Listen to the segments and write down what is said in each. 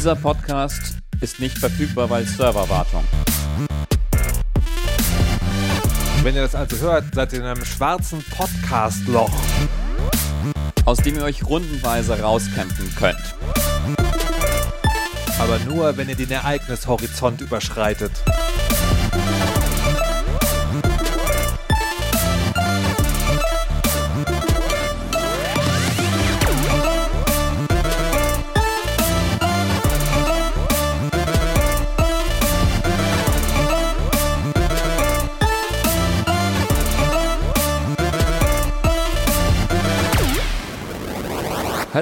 Dieser Podcast ist nicht verfügbar, weil Serverwartung. Wenn ihr das also hört, seid ihr in einem schwarzen Podcast-Loch. aus dem ihr euch rundenweise rauskämpfen könnt. Aber nur, wenn ihr den Ereignishorizont überschreitet.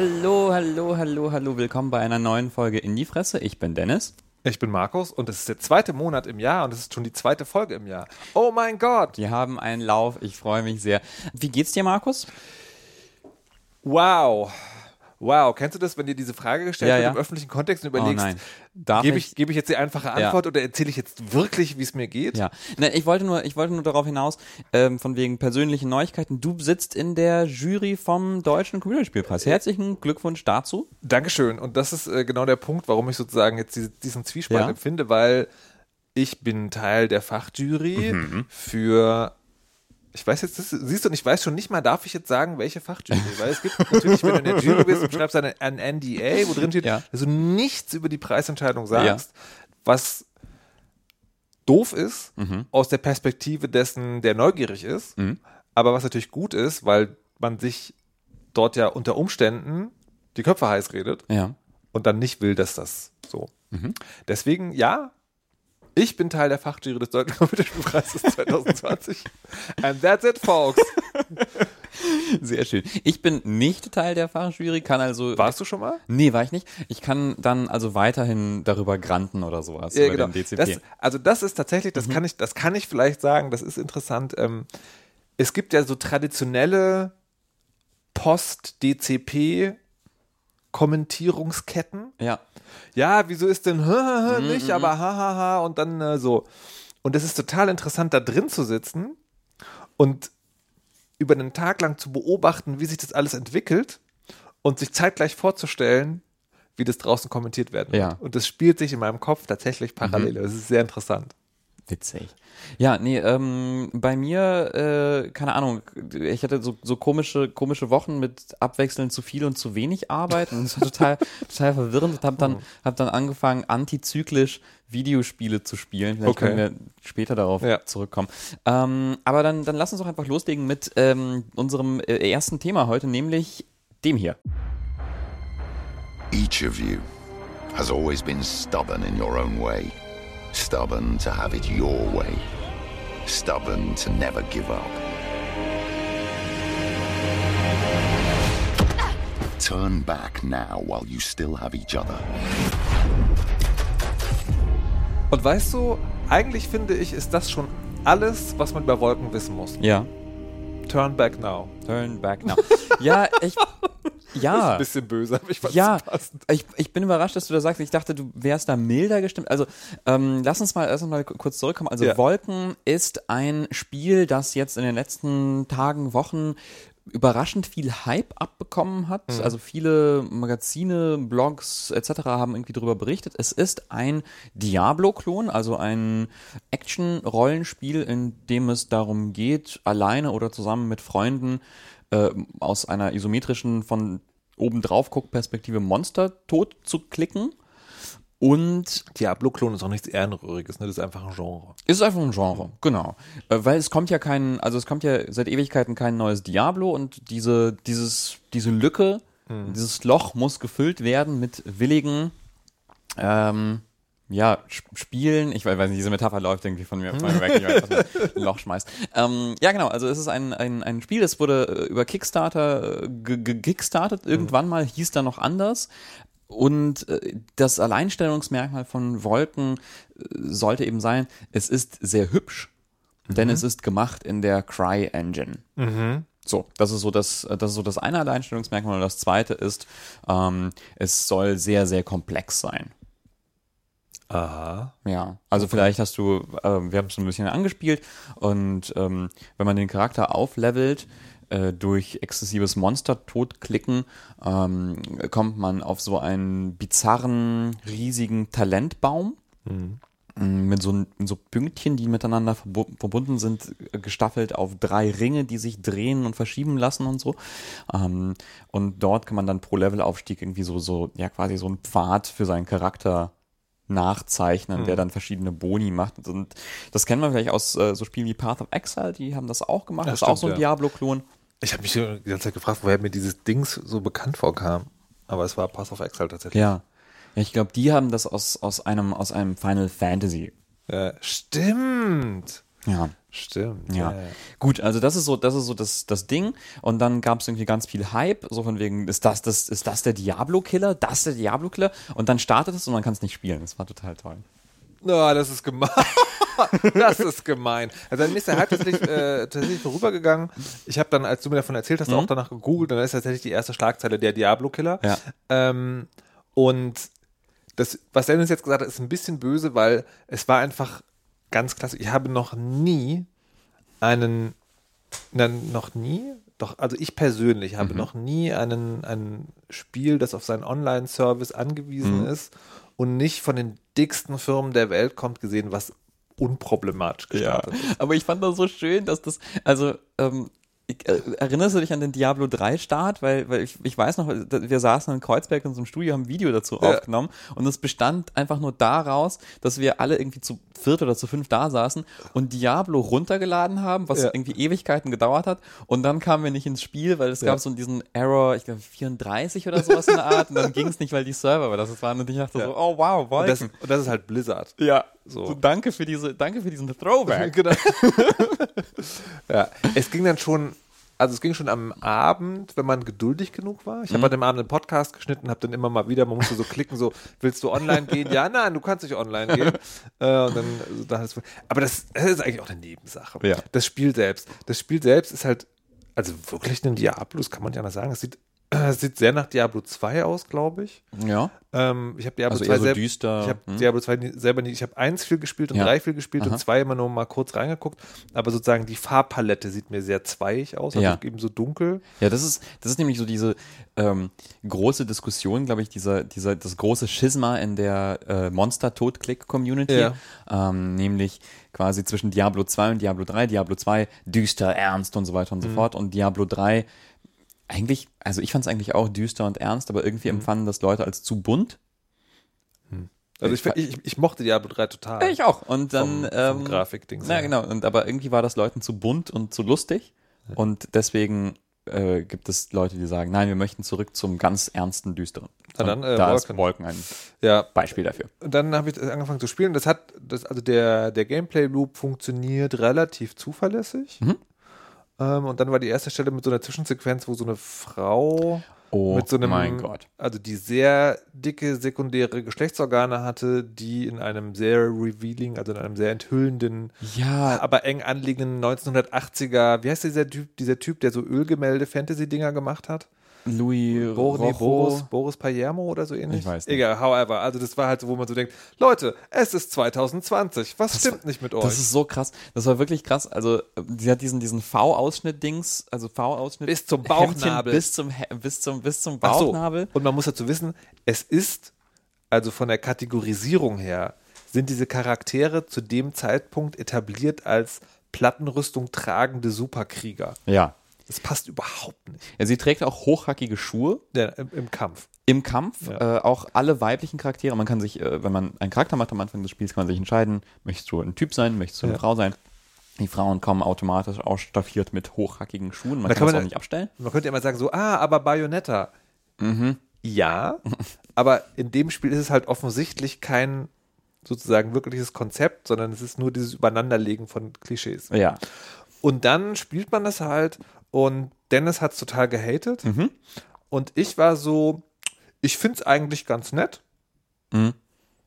Hallo, hallo, hallo, hallo, willkommen bei einer neuen Folge in die Fresse. Ich bin Dennis. Ich bin Markus und es ist der zweite Monat im Jahr und es ist schon die zweite Folge im Jahr. Oh mein Gott! Wir haben einen Lauf, ich freue mich sehr. Wie geht's dir, Markus? Wow! Wow, kennst du das, wenn dir diese Frage gestellt Ja, wird ja. im öffentlichen Kontext und Oh überlegst. Darf gebe ich- gebe ich jetzt die einfache Antwort oder erzähle ich jetzt wirklich, wie es mir geht? Ja, ne, ich wollte nur, ich wollte nur darauf hinaus, ähm, von wegen persönlichen Neuigkeiten. Du sitzt in der Jury vom Deutschen Computerspielpreis. Herzlichen Glückwunsch dazu. Dankeschön. Und das ist äh, genau der Punkt, warum ich sozusagen jetzt diese, diesen Zwiespalt Ja. empfinde, weil ich bin Teil der Fachjury Mhm. für ich weiß jetzt, das, siehst du, und ich weiß schon nicht mal, darf ich jetzt sagen, welche Fachjury? Weil es gibt natürlich, wenn du in der Jury bist und schreibst eine, ein NDA, wo drin steht, Ja. dass du nichts über die Preisentscheidung sagst, was doof ist Mhm. aus der Perspektive dessen, der neugierig ist, aber was natürlich gut ist, weil man sich dort ja unter Umständen die Köpfe heiß redet Ja. und dann nicht will, dass das so. Deswegen, ja, ich bin Teil der Fachjury des Deutschen Computerspielpreises 2020. And that's it, folks. Sehr schön. Ich bin nicht Teil der Fachjury, kann also. Warst du schon mal? Nee, war ich nicht. Ich kann dann also weiterhin darüber granten oder sowas Ja, genau. Das, also das ist tatsächlich, das kann ich, das kann ich vielleicht sagen, das ist interessant. Ähm, es gibt ja so traditionelle Post-DCP Kommentierungsketten. ja. ja, wieso ist denn nicht, aber hahaha und dann äh, so. Und es ist total interessant, da drin zu sitzen und über einen Tag lang zu beobachten, wie sich das alles entwickelt und sich zeitgleich vorzustellen, wie das draußen kommentiert werden Ja. wird. Und das spielt sich in meinem Kopf tatsächlich parallel. Das ist sehr interessant. Witzig. Ja, nee, ähm, bei mir, äh, keine Ahnung, ich hatte so, so komische, komische Wochen mit abwechselnd zu viel und zu wenig Arbeit und das war total, total verwirrend und habe dann, hab dann angefangen, antizyklisch Videospiele zu spielen. Vielleicht Okay. können wir später darauf Ja. zurückkommen. Ähm, aber dann, dann lass uns doch einfach loslegen mit ähm, unserem äh, ersten Thema heute, nämlich dem hier. Each of you has always been stubborn in your own way. Stubborn to have it your way. Stubborn to never give up. Turn back now while you still have each other. Und weißt du, eigentlich finde ich, ist das schon alles, was man über Wolken wissen muss. Ja. Turn back now. Turn back now. ja, ich, ja. Bisschen böse, aber ich fand's Ja, ich, ich bin überrascht, dass du da sagst, ich dachte, du wärst da milder gestimmt. Also, ähm, lass uns mal erst mal kurz zurückkommen. Also, Ja. Wolken ist ein Spiel, das jetzt in den letzten Tagen, Wochen überraschend viel Hype abbekommen hat. Mhm. Also viele Magazine, Blogs etc. haben irgendwie darüber berichtet. Es ist ein Diablo-Klon, also ein Action-Rollenspiel, in dem es darum geht, alleine oder zusammen mit Freunden äh, aus einer isometrischen von oben drauf guck Perspektive Monster tot zu klicken. Und Diablo-Klon ist auch nichts Ehrenrühriges, ne? Das ist einfach ein Genre. ist einfach ein Genre, genau. Äh, weil es kommt ja kein, also es kommt ja seit Ewigkeiten kein neues Diablo und diese, dieses, diese Lücke, dieses Loch muss gefüllt werden mit willigen, ähm, ja, Sp- Spielen, ich weiß nicht, diese Metapher läuft irgendwie von mir, von mir weg, ich weiß, was man ein Loch schmeißt. Ähm, ja, genau, also es ist ein, ein, ein Spiel, das wurde äh, über Kickstarter äh, ge- ge- gekickstartet, irgendwann mal hieß da noch anders. Und äh, das Alleinstellungsmerkmal von Wolken sollte eben sein, es ist sehr hübsch, denn es ist gemacht in der Cry Engine. So, das ist so das, das ist so das eine Alleinstellungsmerkmal. Und das zweite ist, ähm, es soll sehr, sehr komplex sein. Aha. Ja, also vielleicht hast du, äh, wir haben es ein bisschen angespielt und ähm, wenn man den Charakter auflevelt, äh, durch exzessives Monster-Totklicken ähm, kommt man auf so einen bizarren, riesigen Talentbaum. Mhm. Mit so, so Pünktchen, die miteinander verbu verbunden sind, äh, gestaffelt auf drei Ringe, die sich drehen und verschieben lassen und so. Ähm, und dort kann man dann pro Levelaufstieg irgendwie so, so, ja, quasi so einen Pfad für seinen Charakter nachzeichnen, der dann verschiedene Boni macht. Und das kennen wir vielleicht aus äh, so Spielen wie Path of Exile, die haben das auch gemacht. Ja, das ist auch stimmt, so ein ja. Diablo-Klon. Ich habe mich die ganze Zeit gefragt, woher mir dieses Dings so bekannt vorkam. Aber es war Pass of Exile tatsächlich. Ja. Ja, ich glaube, die haben das aus, aus einem, aus einem Final Fantasy. Ja, stimmt. Ja. Stimmt. Ja. Gut, also das ist so, das ist so das, das Ding. Und dann gab es irgendwie ganz viel Hype, so von wegen, ist das, das, ist das der Diablo-Killer? Das der Diablo-Killer? Und dann startet es und man kann es nicht spielen. Das war total toll. Na, das ist gemein. das ist gemein. Also dann ist der Hype tatsächlich, äh, tatsächlich vorübergegangen. Ich habe dann, als du mir davon erzählt hast, auch danach gegoogelt, dann ist tatsächlich die erste Schlagzeile der Diablo-Killer. Ja. Ähm, und das, was Dennis jetzt gesagt hat, ist ein bisschen böse, weil es war einfach ganz klasse. Ich habe noch nie einen, nein, noch nie, doch, also ich persönlich habe noch nie einen, ein Spiel, das auf seinen Online-Service angewiesen ist und nicht von den dicksten Firmen der Welt kommt, gesehen, was unproblematisch gestartet ist. Aber ich fand das so schön, dass das, also, ähm, äh, erinnerst du dich an den Diablo 3 Start? Weil, weil ich, ich weiß noch, wir saßen in Kreuzberg in so einem Studio, haben ein Video dazu Ja. aufgenommen und es bestand einfach nur daraus, dass wir alle irgendwie zu viert oder zu fünf da saßen und Diablo runtergeladen haben, was Ja. irgendwie Ewigkeiten gedauert hat und dann kamen wir nicht ins Spiel, weil es Ja. gab so diesen Error, ich glaube 34 oder sowas in der Art und dann ging es nicht, weil die Server, weil das waren und ich dachte so, oh wow, Und das, Wolken. und das ist halt Blizzard. ja, So. so. danke für diese, danke für diesen Throwback. Genau. ja, es ging dann schon, also es ging schon am Abend, wenn man geduldig genug war. Ich habe an dem Abend einen Podcast geschnitten, habe dann immer mal wieder, man musste so klicken, so, willst du online gehen? Ja, nein, du kannst nicht online gehen. äh, und dann, also, dann hat's- aber das, das ist eigentlich auch eine Nebensache. Ja. Das Spiel selbst. Das Spiel selbst ist halt, also wirklich ein Diablo, das kann man nicht anders sagen. Es sieht, äh, sieht sehr nach Diablo 2 aus, glaube ich. Ja. Ähm, ich habe Diablo Also 2 eher so selb- düster, Ich habe hm? Diablo 2 nie, selber nie. Ich habe eins viel gespielt und Ja. drei viel gespielt Aha. und zwei immer nur mal kurz reingeguckt. Aber sozusagen die Farbpalette sieht mir sehr zweiig aus, also Ja. eben so dunkel. Ja, das ist, das ist nämlich so diese ähm, große Diskussion, glaube ich, dieser, dieser, das große Schisma in der äh, Monster-Tod-Click-Community, Ja. ähm, nämlich quasi zwischen Diablo 2 und Diablo 3. Diablo 2 düster, ernst und so weiter Mhm. und so fort und Diablo 3 eigentlich, also ich fand es eigentlich auch düster und ernst, aber Mhm. irgendwie empfanden das Leute als zu bunt. Also ich, ich, ich mochte Diablo 3 total. Ich auch. Und dann, Vom- vom ähm, Grafikdings Na her. genau. Und aber irgendwie war das Leuten zu bunt und zu lustig. Und deswegen äh, gibt es Leute, die sagen, nein, wir möchten zurück zum ganz ernsten, düsteren. Na dann, äh, da Wolken. ist Wolken ein Ja, Beispiel dafür. und dann habe ich angefangen zu spielen. Das hat, das, also der, der Gameplay-Loop funktioniert relativ zuverlässig. Mhm. Ähm, und dann war die erste Stelle mit so einer Zwischensequenz, wo so eine Frau Oh mit so einem, mein Gott. also die sehr dicke sekundäre Geschlechtsorgane hatte, die in einem sehr revealing, also in einem sehr enthüllenden, Ja, aber eng anliegenden 1980er, wie heißt dieser Typ, dieser Typ, der so Ölgemälde Fantasy-Dinger gemacht hat? Louis Boris, nee. Boris, Boris Palermo oder so ähnlich? Ich weiß nicht. Egal, however, also das war halt so, wo man so denkt, Leute, es ist 2020, was stimmt nicht mit euch? Das ist so krass. Das war wirklich krass. Also, sie hat diesen, diesen V-Ausschnitt-Dings, also V-Ausschnitt. Bis zum Bauchnabel. Bis zum, bis zum, bis zum Ach so. Bauchnabel. Und man muss dazu wissen, es ist, also von der Kategorisierung her, sind diese Charaktere zu dem Zeitpunkt etabliert als Plattenrüstung tragende Superkrieger. Ja. Das passt überhaupt nicht ja. Sie trägt auch hochhackige Schuhe. Der, im, im Kampf. Im Kampf, Ja. äh, auch alle weiblichen Charaktere, man kann sich, äh, wenn man einen Charakter macht am Anfang des Spiels, kann man sich entscheiden, möchtest du ein Typ sein, möchtest du eine Ja. Frau sein. Die Frauen kommen automatisch ausstaffiert mit hochhackigen Schuhen, man Da kann, kann das man- auch nicht abstellen. Man könnte ja immer sagen, so, ah, aber Bayonetta. Mhm. Ja, aber in dem Spiel ist es halt offensichtlich kein sozusagen wirkliches Konzept, sondern es ist nur dieses Übereinanderlegen von Klischees. Ja. Und dann spielt man das halt und Dennis hat es total gehatet. Mhm. Und ich war so, ich finde es eigentlich ganz nett. Mhm.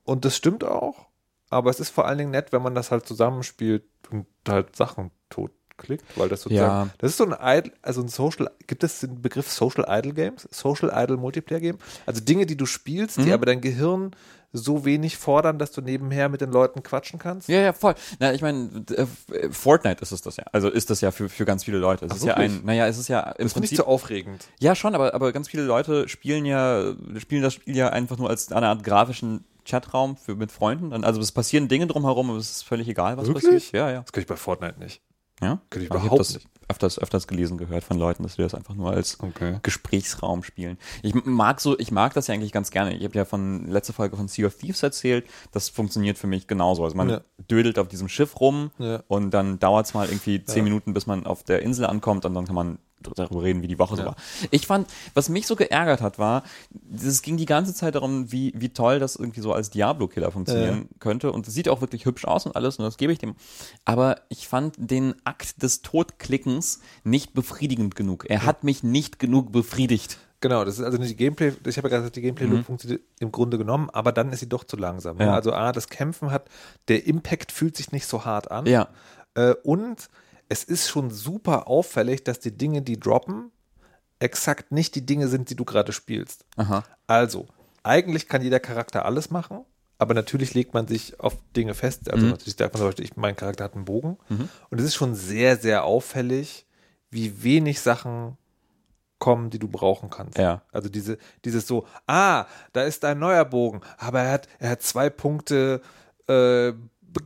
Und das stimmt auch. Aber es ist vor allen Dingen nett, wenn man das halt zusammenspielt und halt Sachen totklickt, weil das sozusagen, Ja. das ist so ein Idle, also ein Social, gibt es den Begriff Social Idle Games? Social Idle Multiplayer Game? Also Dinge, die du spielst, die Mhm. aber dein Gehirn so wenig fordern, dass du nebenher mit den Leuten quatschen kannst? Ja, ja, voll. Na, ich meine, äh, Fortnite ist es das ja. Also ist das ja für, für ganz viele Leute. Es Ach, ist ja wirklich? ein, naja, es ist ja im Das Prinzip. zu aufregend. Ja, schon, aber, aber ganz viele Leute spielen ja, spielen das Spiel ja einfach nur als eine Art grafischen Chatraum für, mit Freunden. Und Also es passieren Dinge drumherum, aber es ist völlig egal, was Wirklich? passiert. Ja, ja. Das kann ich bei Fortnite nicht. Ja? Könnte ich Aber überhaupt das nicht. öfters, öfters gelesen gehört von Leuten, dass die das einfach nur als Okay. Gesprächsraum spielen. Ich mag so, ich mag das ja eigentlich ganz gerne. Ich habe ja von letzte Folge von Sea of Thieves erzählt. Das funktioniert für mich genauso. Also man Ja. dödelt auf diesem Schiff rum Ja. und dann dauert es mal irgendwie zehn Ja. Minuten, bis man auf der Insel ankommt und dann kann man darüber reden, wie die Woche so Ja. war. Ich fand, was mich so geärgert hat, war, es ging die ganze Zeit darum, wie, wie toll das irgendwie so als Diablo-Killer funktionieren könnte. Und es sieht auch wirklich hübsch aus und alles, und das gebe ich dem. Aber ich fand den Akt des Todklickens nicht befriedigend genug. Er hat mich nicht genug befriedigt. Genau, das ist also nicht die Gameplay, ich habe ja gerade gesagt, die Gameplay-Loop funktioniert im Grunde genommen, aber dann ist sie doch zu langsam. Ja. Also A, das Kämpfen hat, der Impact fühlt sich nicht so hart an. Ja. Äh, und es ist schon super auffällig, dass die Dinge, die droppen, exakt nicht die Dinge sind, die du gerade spielst. Aha. Also, eigentlich kann jeder Charakter alles machen, aber natürlich legt man sich auf Dinge fest. Also natürlich sagt man zum Beispiel, ich, mein Charakter hat einen Bogen. Und es ist schon sehr, sehr auffällig, wie wenig Sachen kommen, die du brauchen kannst. Ja. Also diese, dieses so, ah, da ist ein neuer Bogen, aber er hat, er hat zwei Punkte äh,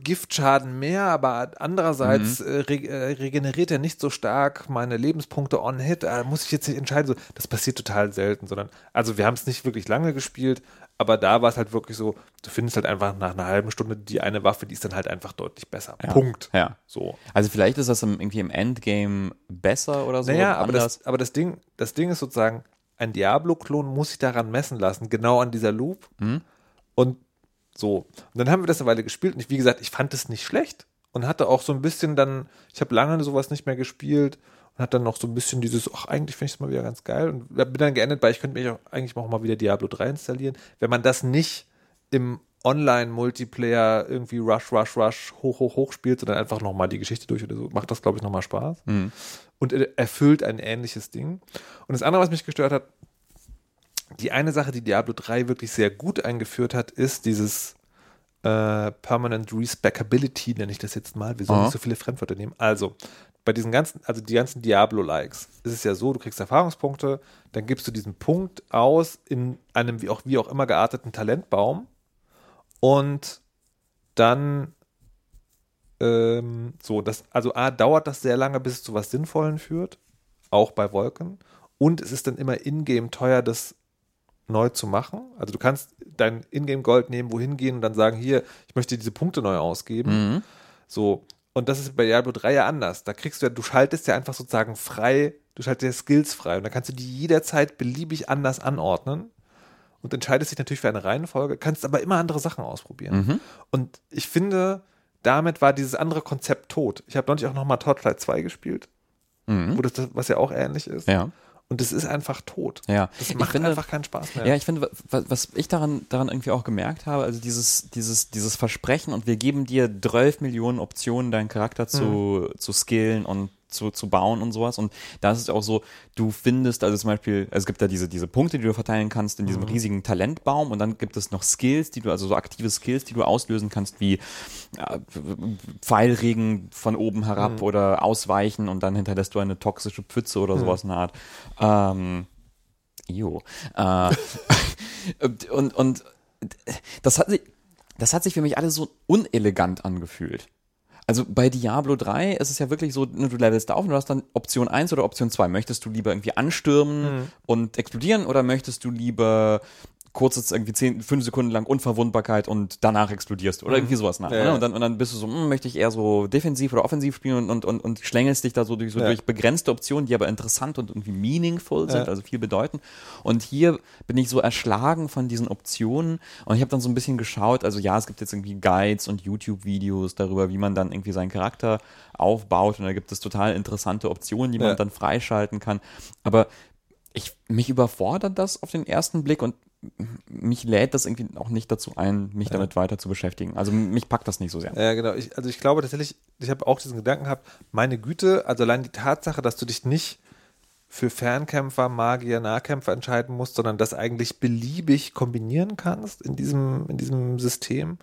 Giftschaden mehr, aber andererseits äh, re äh, regeneriert er nicht so stark meine Lebenspunkte on Hit. Da muss ich jetzt nicht entscheiden. So, das passiert total selten, sondern, also wir haben es nicht wirklich lange gespielt, aber da war es halt wirklich so, du findest halt einfach nach einer halben Stunde die eine Waffe, die ist dann halt einfach deutlich besser. Ja. Punkt. Ja. So. Also vielleicht ist das im, irgendwie im Endgame besser oder so. Naja, oder aber das, aber das Ding, das Ding ist sozusagen, ein Diablo-Klon muss sich daran messen lassen, genau an dieser Loop. Mhm. Und so. Und dann haben wir das eine Weile gespielt und ich, wie gesagt, ich fand es nicht schlecht und hatte auch so ein bisschen dann, ich habe lange sowas nicht mehr gespielt und hatte dann noch so ein bisschen dieses, ach, eigentlich finde ich es mal wieder ganz geil und bin dann geendet, weil ich könnte mich auch eigentlich auch mal wieder Diablo 3 installieren. Wenn man das nicht im Online-Multiplayer irgendwie Rush, Rush, Rush hoch, hoch, hoch spielt, sondern einfach nochmal die Geschichte durch oder so, macht das, glaube ich, nochmal Spaß. Und er- erfüllt ein ähnliches Ding. Und das andere, was mich gestört hat, die eine Sache, die Diablo 3 wirklich sehr gut eingeführt hat, ist dieses äh, Permanent Respeckability, nenne ich das jetzt mal. Wir sollen nicht so viele Fremdwörter nehmen. Also, bei diesen ganzen, also die ganzen Diablo-Likes, ist es ja so, du kriegst Erfahrungspunkte, dann gibst du diesen Punkt aus in einem wie auch, wie auch immer gearteten Talentbaum und dann ähm, so, das, also A, dauert das sehr lange, bis es zu was Sinnvollen führt, auch bei Wolken. Und es ist dann immer in-game teuer, das neu zu machen. Also du kannst dein Ingame-Gold nehmen, wohin gehen und dann sagen, hier, ich möchte diese Punkte neu ausgeben. So. Und das ist bei Diablo 3 ja anders. Da kriegst du ja, du schaltest ja einfach sozusagen frei, du schaltest ja Skills frei und dann kannst du die jederzeit beliebig anders anordnen und entscheidest dich natürlich für eine Reihenfolge, kannst aber immer andere Sachen ausprobieren. Und ich finde, damit war dieses andere Konzept tot. Ich habe neulich auch nochmal Torchlight 2 gespielt, wo das, was ja auch ähnlich ist. Ja. Und es ist einfach tot. Ja. Das Ich macht finde- einfach keinen Spaß mehr. Ja, ich finde, wa- was ich daran, daran irgendwie auch gemerkt habe, also dieses, dieses, dieses Versprechen und wir geben dir 12 Millionen Optionen, deinen Charakter zu, zu skillen und zu, zu bauen und sowas. Und da ist es auch so, du findest, also zum Beispiel, also es gibt da diese, diese Punkte, die du verteilen kannst in diesem riesigen Talentbaum und dann gibt es noch Skills, die du, also so aktive Skills, die du auslösen kannst, wie ja, Pfeilregen von oben herab oder ausweichen und dann hinterlässt du eine toxische Pfütze oder sowas in der Art. Ähm, Jo. Äh, und, und das hat sich, das hat sich für mich alles so unelegant angefühlt. Also bei Diablo 3 ist es ja wirklich so, ne, du levelst auf und du hast dann Option 1 oder Option 2. Möchtest du lieber irgendwie anstürmen und explodieren oder möchtest du lieber kurz jetzt irgendwie 10, 5 Sekunden lang Unverwundbarkeit und danach explodierst oder irgendwie sowas nach. Ja, ne? Und, dann, und dann bist du so, hm, möchte ich eher so defensiv oder offensiv spielen und, und, und, und schlängelst dich da so durch, so Ja. durch begrenzte Optionen, die aber interessant und irgendwie meaningful sind, Ja. also viel bedeuten. Und hier bin ich so erschlagen von diesen Optionen und ich habe dann so ein bisschen geschaut, also ja, es gibt jetzt irgendwie Guides und YouTube-Videos darüber, wie man dann irgendwie seinen Charakter aufbaut und da gibt es total interessante Optionen, die man Ja. dann freischalten kann. Aber ich, mich überfordert das auf den ersten Blick und mich lädt das irgendwie auch nicht dazu ein, mich damit weiter zu beschäftigen. Also mich packt das nicht so sehr. Ja, genau. Ich, also ich glaube tatsächlich, ich habe auch diesen Gedanken gehabt, meine Güte, also allein die Tatsache, dass du dich nicht für Fernkämpfer, Magier, Nahkämpfer entscheiden musst, sondern das eigentlich beliebig kombinieren kannst in diesem, in diesem System.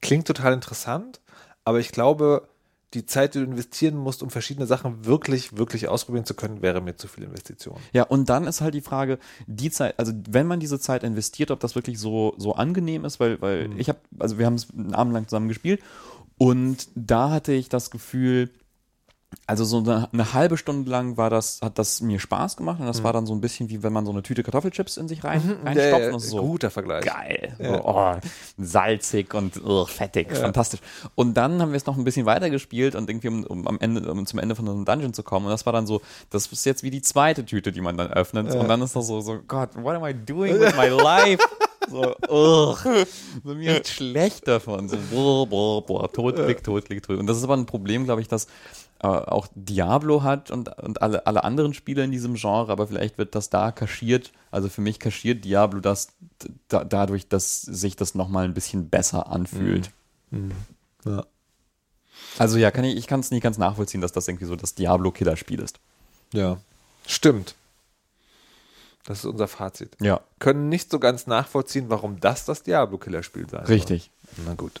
Klingt total interessant, aber ich glaube, die Zeit, die du investieren musst, um verschiedene Sachen wirklich, wirklich ausprobieren zu können, wäre mir zu viel Investition. Ja, und dann ist halt die Frage, die Zeit, also wenn man diese Zeit investiert, ob das wirklich so, so angenehm ist, weil, weil ich habe, also wir haben es einen Abend lang zusammen gespielt und da hatte ich das Gefühl, also so eine, eine halbe Stunde lang war das, hat das mir Spaß gemacht und das war dann so ein bisschen wie wenn man so eine Tüte Kartoffelchips in sich rein, reinstopft Ja, ja, und so guter Vergleich. geil, so, oh, salzig und ugh, fettig, fantastisch. Und dann haben wir es noch ein bisschen weiter gespielt und irgendwie um, um am Ende, um zum Ende von einem Dungeon zu kommen. Und das war dann so, das ist jetzt wie die zweite Tüte, die man dann öffnet. Und dann ist das so, so, Gott, what am I doing with my life? So, ugh. So, mir ist schlecht davon. So, boah, boah, boah, Todklick, Todklick, Todklick. Und das ist aber ein Problem, glaube ich, dass äh, auch Diablo hat und, und alle, alle anderen Spiele in diesem Genre, aber vielleicht wird das da kaschiert, also für mich kaschiert Diablo das da, dadurch, dass sich das nochmal ein bisschen besser anfühlt. Ja. Also ja, kann ich, ich kann es nicht ganz nachvollziehen, dass das irgendwie so das Diablo-Killer-Spiel ist. ja. Stimmt. Das ist unser Fazit. Ja, Können nicht so ganz nachvollziehen, warum das das Diablo-Killer-Spiel sein richtig. soll. Na gut.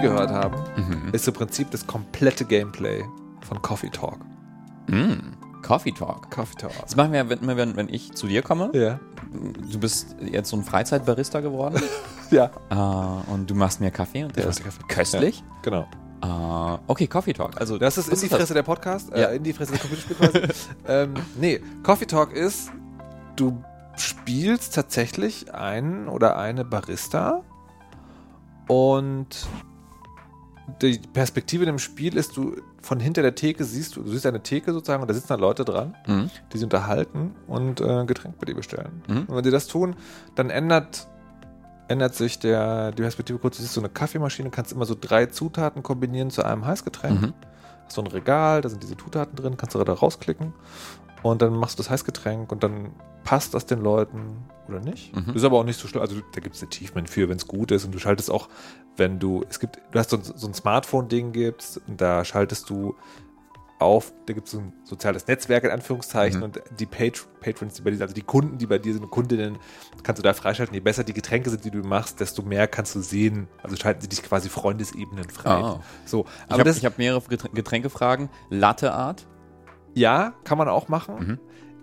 Gehört haben, ist im Prinzip das komplette Gameplay von Coffee Talk. Coffee Talk. Coffee Talk. Das machen wir ja, wenn, wenn, wenn ich zu dir komme. Ja. Du bist jetzt so ein Freizeitbarista geworden Ja. äh, und du machst mir Kaffee und der Ja, ist Kaffee. köstlich. Genau. Äh, okay, Coffee Talk. Also Das ist in die Fresse der Podcast, äh, Ja. in die Fresse der Computerspiel quasi. ähm, nee, Coffee Talk ist, du spielst tatsächlich einen oder eine Barista und die Perspektive in dem Spiel ist, du von hinter der Theke siehst du, du siehst eine Theke sozusagen und da sitzen da Leute dran, Mhm. die sich unterhalten und äh, Getränk bei dir bestellen. Mhm. Und wenn sie das tun, dann ändert, ändert sich der, die Perspektive kurz. Du siehst so eine Kaffeemaschine, kannst immer so drei Zutaten kombinieren zu einem Heißgetränk. Mhm. Hast so ein Regal, da sind diese Zutaten drin, kannst du da rausklicken und dann machst du das Heißgetränk und dann passt das den Leuten oder nicht. Mhm. Ist aber auch nicht so schlimm. Also da gibt es Achievement für, wenn es gut ist und du schaltest auch, wenn du, es gibt, du hast so, ein- so ein Smartphone-Ding gibt's und da schaltest du auf, da gibt es so ein soziales Netzwerk in Anführungszeichen Mhm. und die Pat Patrons, die bei dir, also die Kunden, die bei dir sind, Kundinnen, kannst du da freischalten. Je besser die Getränke sind, die du machst, desto mehr kannst du sehen. Also schalten sie dich quasi Freundesebenen frei. Ah. So, Ich aber habe das, hab mehrere Geträn- Getränkefragen. Latte Art. Ja, kann man auch machen. Mhm.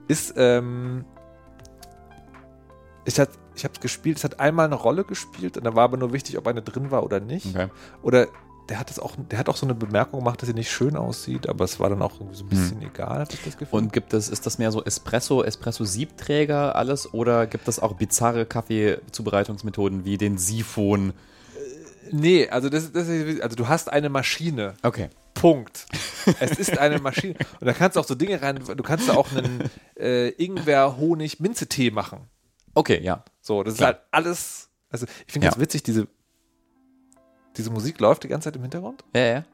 Ist, ähm, ich, hat, ich habe es gespielt, es hat einmal eine Rolle gespielt und da war aber nur wichtig, ob eine drin war oder nicht. Okay. Oder der hat es auch, der hat auch so eine Bemerkung gemacht, dass sie nicht schön aussieht, aber es war dann auch irgendwie so ein bisschen egal, hatte ich das Gefühl. Und gibt es, ist das mehr so Espresso, Espresso-Siebträger alles oder gibt es auch bizarre Kaffeezubereitungsmethoden wie den Siphon? nee, also das, das ist, also du hast eine Maschine. Okay. Punkt. es ist eine Maschine. Und da kannst du auch so Dinge rein, du kannst da auch einen äh, Ingwer-Honig-Minze-Tee machen. Okay, ja. So, das Klar. ist halt alles. Also, ich finde Ja. ganz witzig, diese, diese Musik läuft die ganze Zeit im Hintergrund Ja, ja.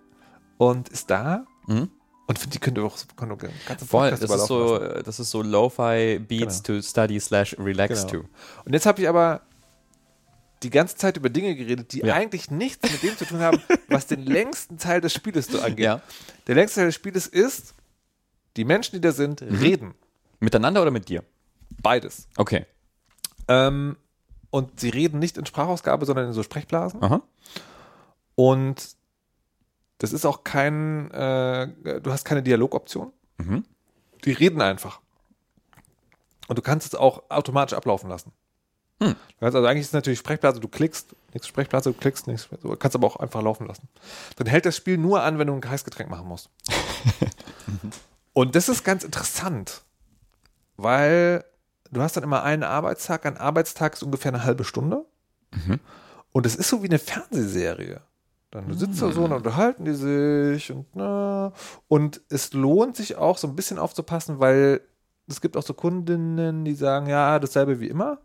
und ist da. Mhm. Und finde, die könnte auch könnte auch ganze Voll, das ist so, das ist so Lo-Fi Beats to study slash relax Genau. to. Und jetzt habe ich aber die ganze Zeit über Dinge geredet, die Ja. eigentlich nichts mit dem zu tun haben, was den längsten Teil des Spieles so angeht. Ja. Der längste Teil des Spieles ist, die Menschen, die da sind, Mhm. reden. Miteinander oder mit dir? Beides. Okay. Ähm, und sie reden nicht in Sprachausgabe, sondern in so Sprechblasen. Aha. Und das ist auch kein, äh, du hast keine Dialogoption. Mhm. Die reden einfach. Und du kannst es auch automatisch ablaufen lassen. Hm. Du kannst also eigentlich ist es natürlich Sprechblase, du klickst, nichts Sprechblase, du klickst, nichts, du kannst aber auch einfach laufen lassen. Dann hält das Spiel nur an, wenn du ein Heißgetränk machen musst. Und das ist ganz interessant, weil du hast dann immer einen Arbeitstag, ein Arbeitstag ist ungefähr eine halbe Stunde. Und es ist so wie eine Fernsehserie. Dann du sitzt da so und unterhalten die sich und na. Und es lohnt sich auch so ein bisschen aufzupassen, weil es gibt auch so Kundinnen, die sagen, ja, dasselbe wie immer.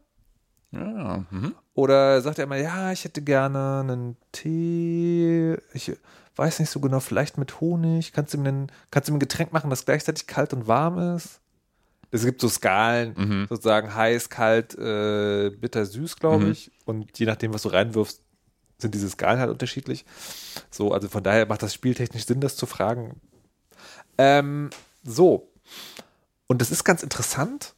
Ja. Mhm. Oder sagt er immer, ja, ich hätte gerne einen Tee. Ich weiß nicht so genau, vielleicht mit Honig. Kannst du mir, einen, kannst du mir ein Getränk machen, das gleichzeitig kalt und warm ist? Es gibt so Skalen, Mhm. sozusagen heiß, kalt, äh, bitter, süß, glaube Mhm. ich. Und je nachdem, was du reinwirfst, sind diese Skalen halt unterschiedlich. So, also von daher macht das spieltechnisch Sinn, das zu fragen. Ähm, so. Und das ist ganz interessant,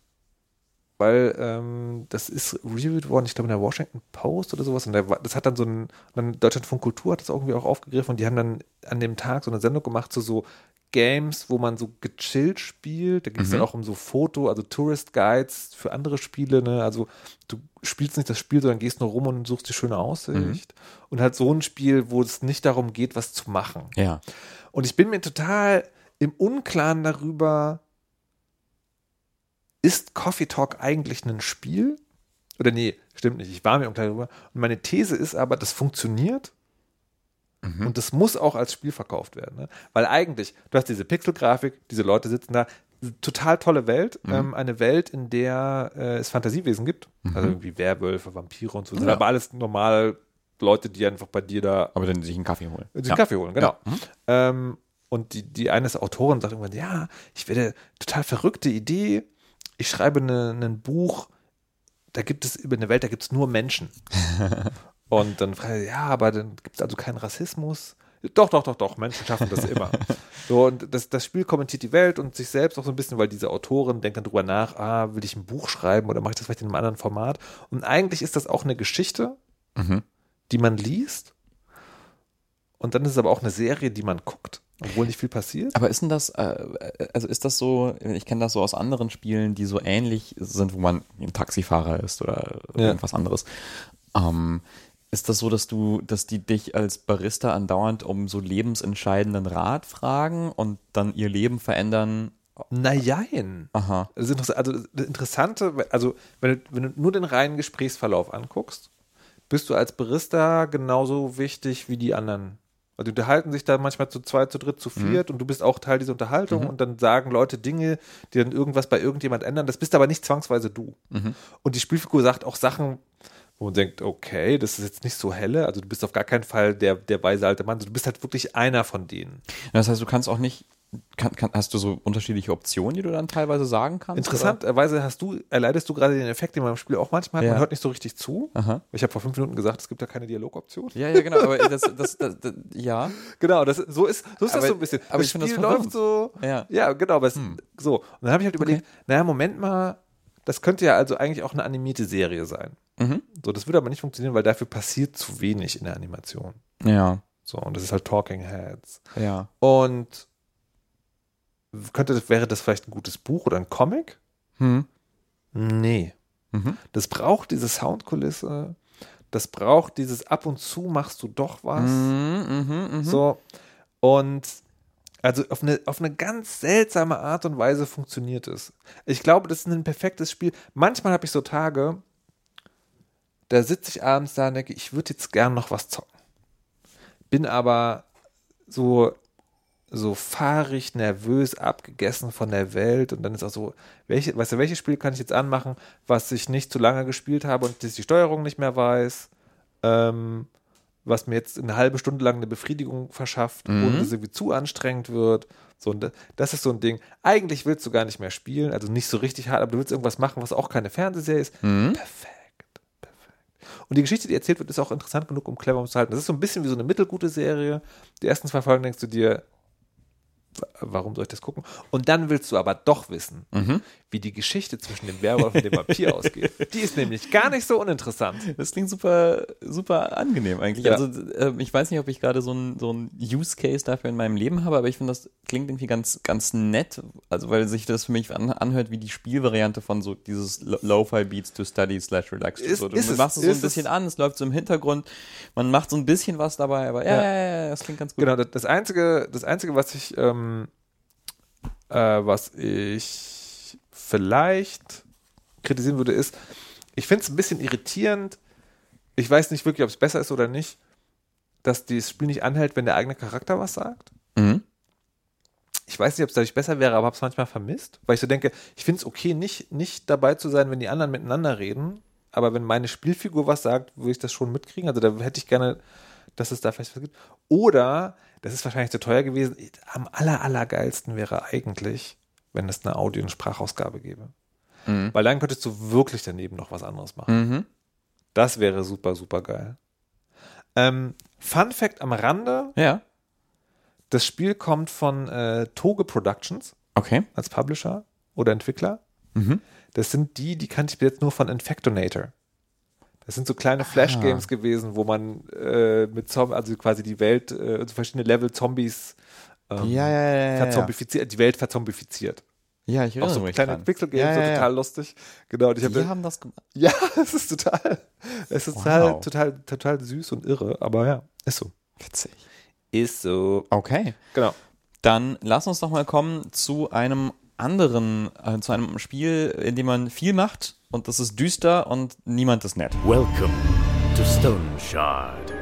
weil ähm, das ist reviewed worden, ich glaube in der Washington Post oder sowas. Und der, das hat dann so ein, dann Deutschlandfunk Kultur hat das irgendwie auch aufgegriffen und die haben dann an dem Tag so eine Sendung gemacht zu so Games, wo man so gechillt spielt. Da ging es dann auch um so Foto, also Tourist Guides für andere Spiele. Ne? Also du spielst nicht das Spiel, sondern gehst nur rum und suchst die schöne Aussicht. Und halt so ein Spiel, wo es nicht darum geht, was zu machen. Ja. Und ich bin mir total im Unklaren darüber, ist Coffee Talk eigentlich ein Spiel? Oder nee, stimmt nicht. Ich war mir unklar darüber. Und meine These ist aber, das funktioniert. Und das muss auch als Spiel verkauft werden. Ne? Weil eigentlich, du hast diese Pixelgrafik, diese Leute sitzen da, total tolle Welt. Ähm, eine Welt, in der äh, es Fantasiewesen gibt. Also irgendwie Werwölfe, Vampire und so. Ja. aber alles normal Leute, die einfach bei dir da Aber dann sich einen Kaffee holen. den ja. Kaffee holen, genau. Ähm, und die, die eines Autoren sagt irgendwann, ja, ich werde total verrückte Idee. Ich schreibe eine, ein Buch, da gibt es über eine Welt, da gibt es nur Menschen. und dann frage ich, ja, aber dann gibt es also keinen Rassismus. Doch, doch, doch, doch, Menschen schaffen das immer. So, und das, das Spiel kommentiert die Welt und sich selbst auch so ein bisschen, weil diese Autorin denkt dann drüber nach, ah, will ich ein Buch schreiben oder mache ich das vielleicht in einem anderen Format? Und eigentlich ist das auch eine Geschichte, Mhm. die man liest. Und dann ist es aber auch eine Serie, die man guckt, obwohl nicht viel passiert. Aber ist denn das, äh, also ist das so, ich kenne das so aus anderen Spielen, die so ähnlich sind, wo man ein Taxifahrer ist oder Ja. irgendwas anderes. Ähm, ist das so, dass du, dass die dich als Barista andauernd um so lebensentscheidenden Rat fragen und dann ihr Leben verändern? Najein. Aha. Das Also das Interessante, also wenn du, wenn du nur den reinen Gesprächsverlauf anguckst, bist du als Barista genauso wichtig wie die anderen. Also die unterhalten sich da manchmal zu zweit, zu dritt, zu viert und du bist auch Teil dieser Unterhaltung und dann sagen Leute Dinge, die dann irgendwas bei irgendjemand ändern. Das bist aber nicht zwangsweise du. Und die Spielfigur sagt auch Sachen, wo man denkt, okay, das ist jetzt nicht so helle, also du bist auf gar keinen Fall der, der weise alte Mann, du bist halt wirklich einer von denen. Das heißt, du kannst auch nicht, kann, kann, hast du so unterschiedliche Optionen, die du dann teilweise sagen kannst? Interessanterweise hast du, erleidest du gerade den Effekt, den man im Spiel auch manchmal hat, Ja. man hört nicht so richtig zu. Aha. Ich habe vor fünf Minuten gesagt, es gibt ja keine Dialogoption. Ja, ja, genau, aber das, das, das, das ja. Genau, das, so ist, so ist das Aber- so ein bisschen. aber das ich finde das läuft so. Ja. ja genau, aber es, so. Und dann habe ich halt überlegt, naja, Moment mal, das könnte ja also eigentlich auch eine animierte Serie sein. Mhm. So, das würde aber nicht funktionieren, weil dafür passiert zu wenig in der Animation. Ja, So, und das ist halt Talking Heads. ja. Und könnte, wäre das vielleicht ein gutes Buch oder ein Comic? Hm. Nee. Mhm. Das braucht diese Soundkulisse. Das braucht dieses ab und zu machst du doch was. Mhm, mhm, mhm. So. Und also auf eine, auf eine ganz seltsame Art und Weise funktioniert es. Ich glaube, das ist ein perfektes Spiel. Manchmal habe ich so Tage, da sitze ich abends da und denke, ich würde jetzt gern noch was zocken. Bin aber so, so fahrig, nervös, abgegessen von der Welt und dann ist auch so, welche, weißt du, welches Spiel kann ich jetzt anmachen, was ich nicht zu lange gespielt habe und die Steuerung nicht mehr weiß, ähm, was mir jetzt eine halbe Stunde lang eine Befriedigung verschafft, ohne dass es irgendwie zu anstrengend wird. So, und das ist so ein Ding. Eigentlich willst du gar nicht mehr spielen, also nicht so richtig hart, aber du willst irgendwas machen, was auch keine Fernsehserie ist. Perfekt, perfekt. Und die Geschichte, die erzählt wird, ist auch interessant genug, um clever zu halten. Das ist so ein bisschen wie so eine mittelgute Serie. Die ersten zwei Folgen denkst du dir, warum soll ich das gucken? Und dann willst du aber doch wissen, wie die Geschichte zwischen dem Werwolf und dem Vampir ausgeht. Die ist nämlich gar nicht so uninteressant. Das klingt super, super angenehm eigentlich. Ja. Also äh, ich weiß nicht, ob ich gerade so ein so ein Use Case dafür in meinem Leben habe, aber ich finde, das klingt irgendwie ganz, ganz nett. Also weil sich das für mich an, anhört wie die Spielvariante von so dieses Lo- Lo-Fi Beats to Study slash Relax. Ist- so, du ist machst es so ein bisschen an, es läuft so im Hintergrund, man macht so ein bisschen was dabei, aber ja, Ja. ja, ja, ja das klingt ganz gut. Genau, das, das einzige, das einzige, was ich, ähm, äh, was ich vielleicht kritisieren würde, ist, ich finde es ein bisschen irritierend. Ich weiß nicht wirklich, ob es besser ist oder nicht, dass das Spiel nicht anhält, wenn der eigene Charakter was sagt. Mhm. Ich weiß nicht, ob es dadurch besser wäre, aber habe es manchmal vermisst, weil ich so denke, ich finde es okay, nicht, nicht dabei zu sein, wenn die anderen miteinander reden, aber wenn meine Spielfigur was sagt, würde ich das schon mitkriegen. Also da hätte ich gerne, dass es da vielleicht was gibt. Oder, das ist wahrscheinlich zu teuer gewesen, am aller, allergeilsten wäre eigentlich, wenn es eine Audio- und Sprachausgabe gäbe. Mhm. Weil dann könntest du wirklich daneben noch was anderes machen. Mhm. Das wäre super, super geil. Ähm, Fun Fact am Rande: Ja. Das Spiel kommt von äh, Toge Productions Okay. als Publisher oder Entwickler. Mhm. Das sind die, die kannte ich bis jetzt nur von Infectonator. Das sind so kleine Flash-Games gewesen, wo man äh, mit Zombies, also quasi die Welt, äh, so verschiedene Level Zombies ähm, Ja, ja, ja, die Welt verzombifiziert. Ja, ich Auch erinnere so mich kleine. Pixel-Games, Ja, so ja, ja. total lustig. Genau, und ich Die habe haben das gemacht. ja, es ist total, es ist Wow. total, total, total süß und irre, aber ja, ist so. Witzig. Ist so. Okay. Genau. Dann lass uns doch mal kommen zu einem anderen, äh, zu einem Spiel, in dem man viel macht und das ist düster und niemand ist nett. Welcome to Stone Shard.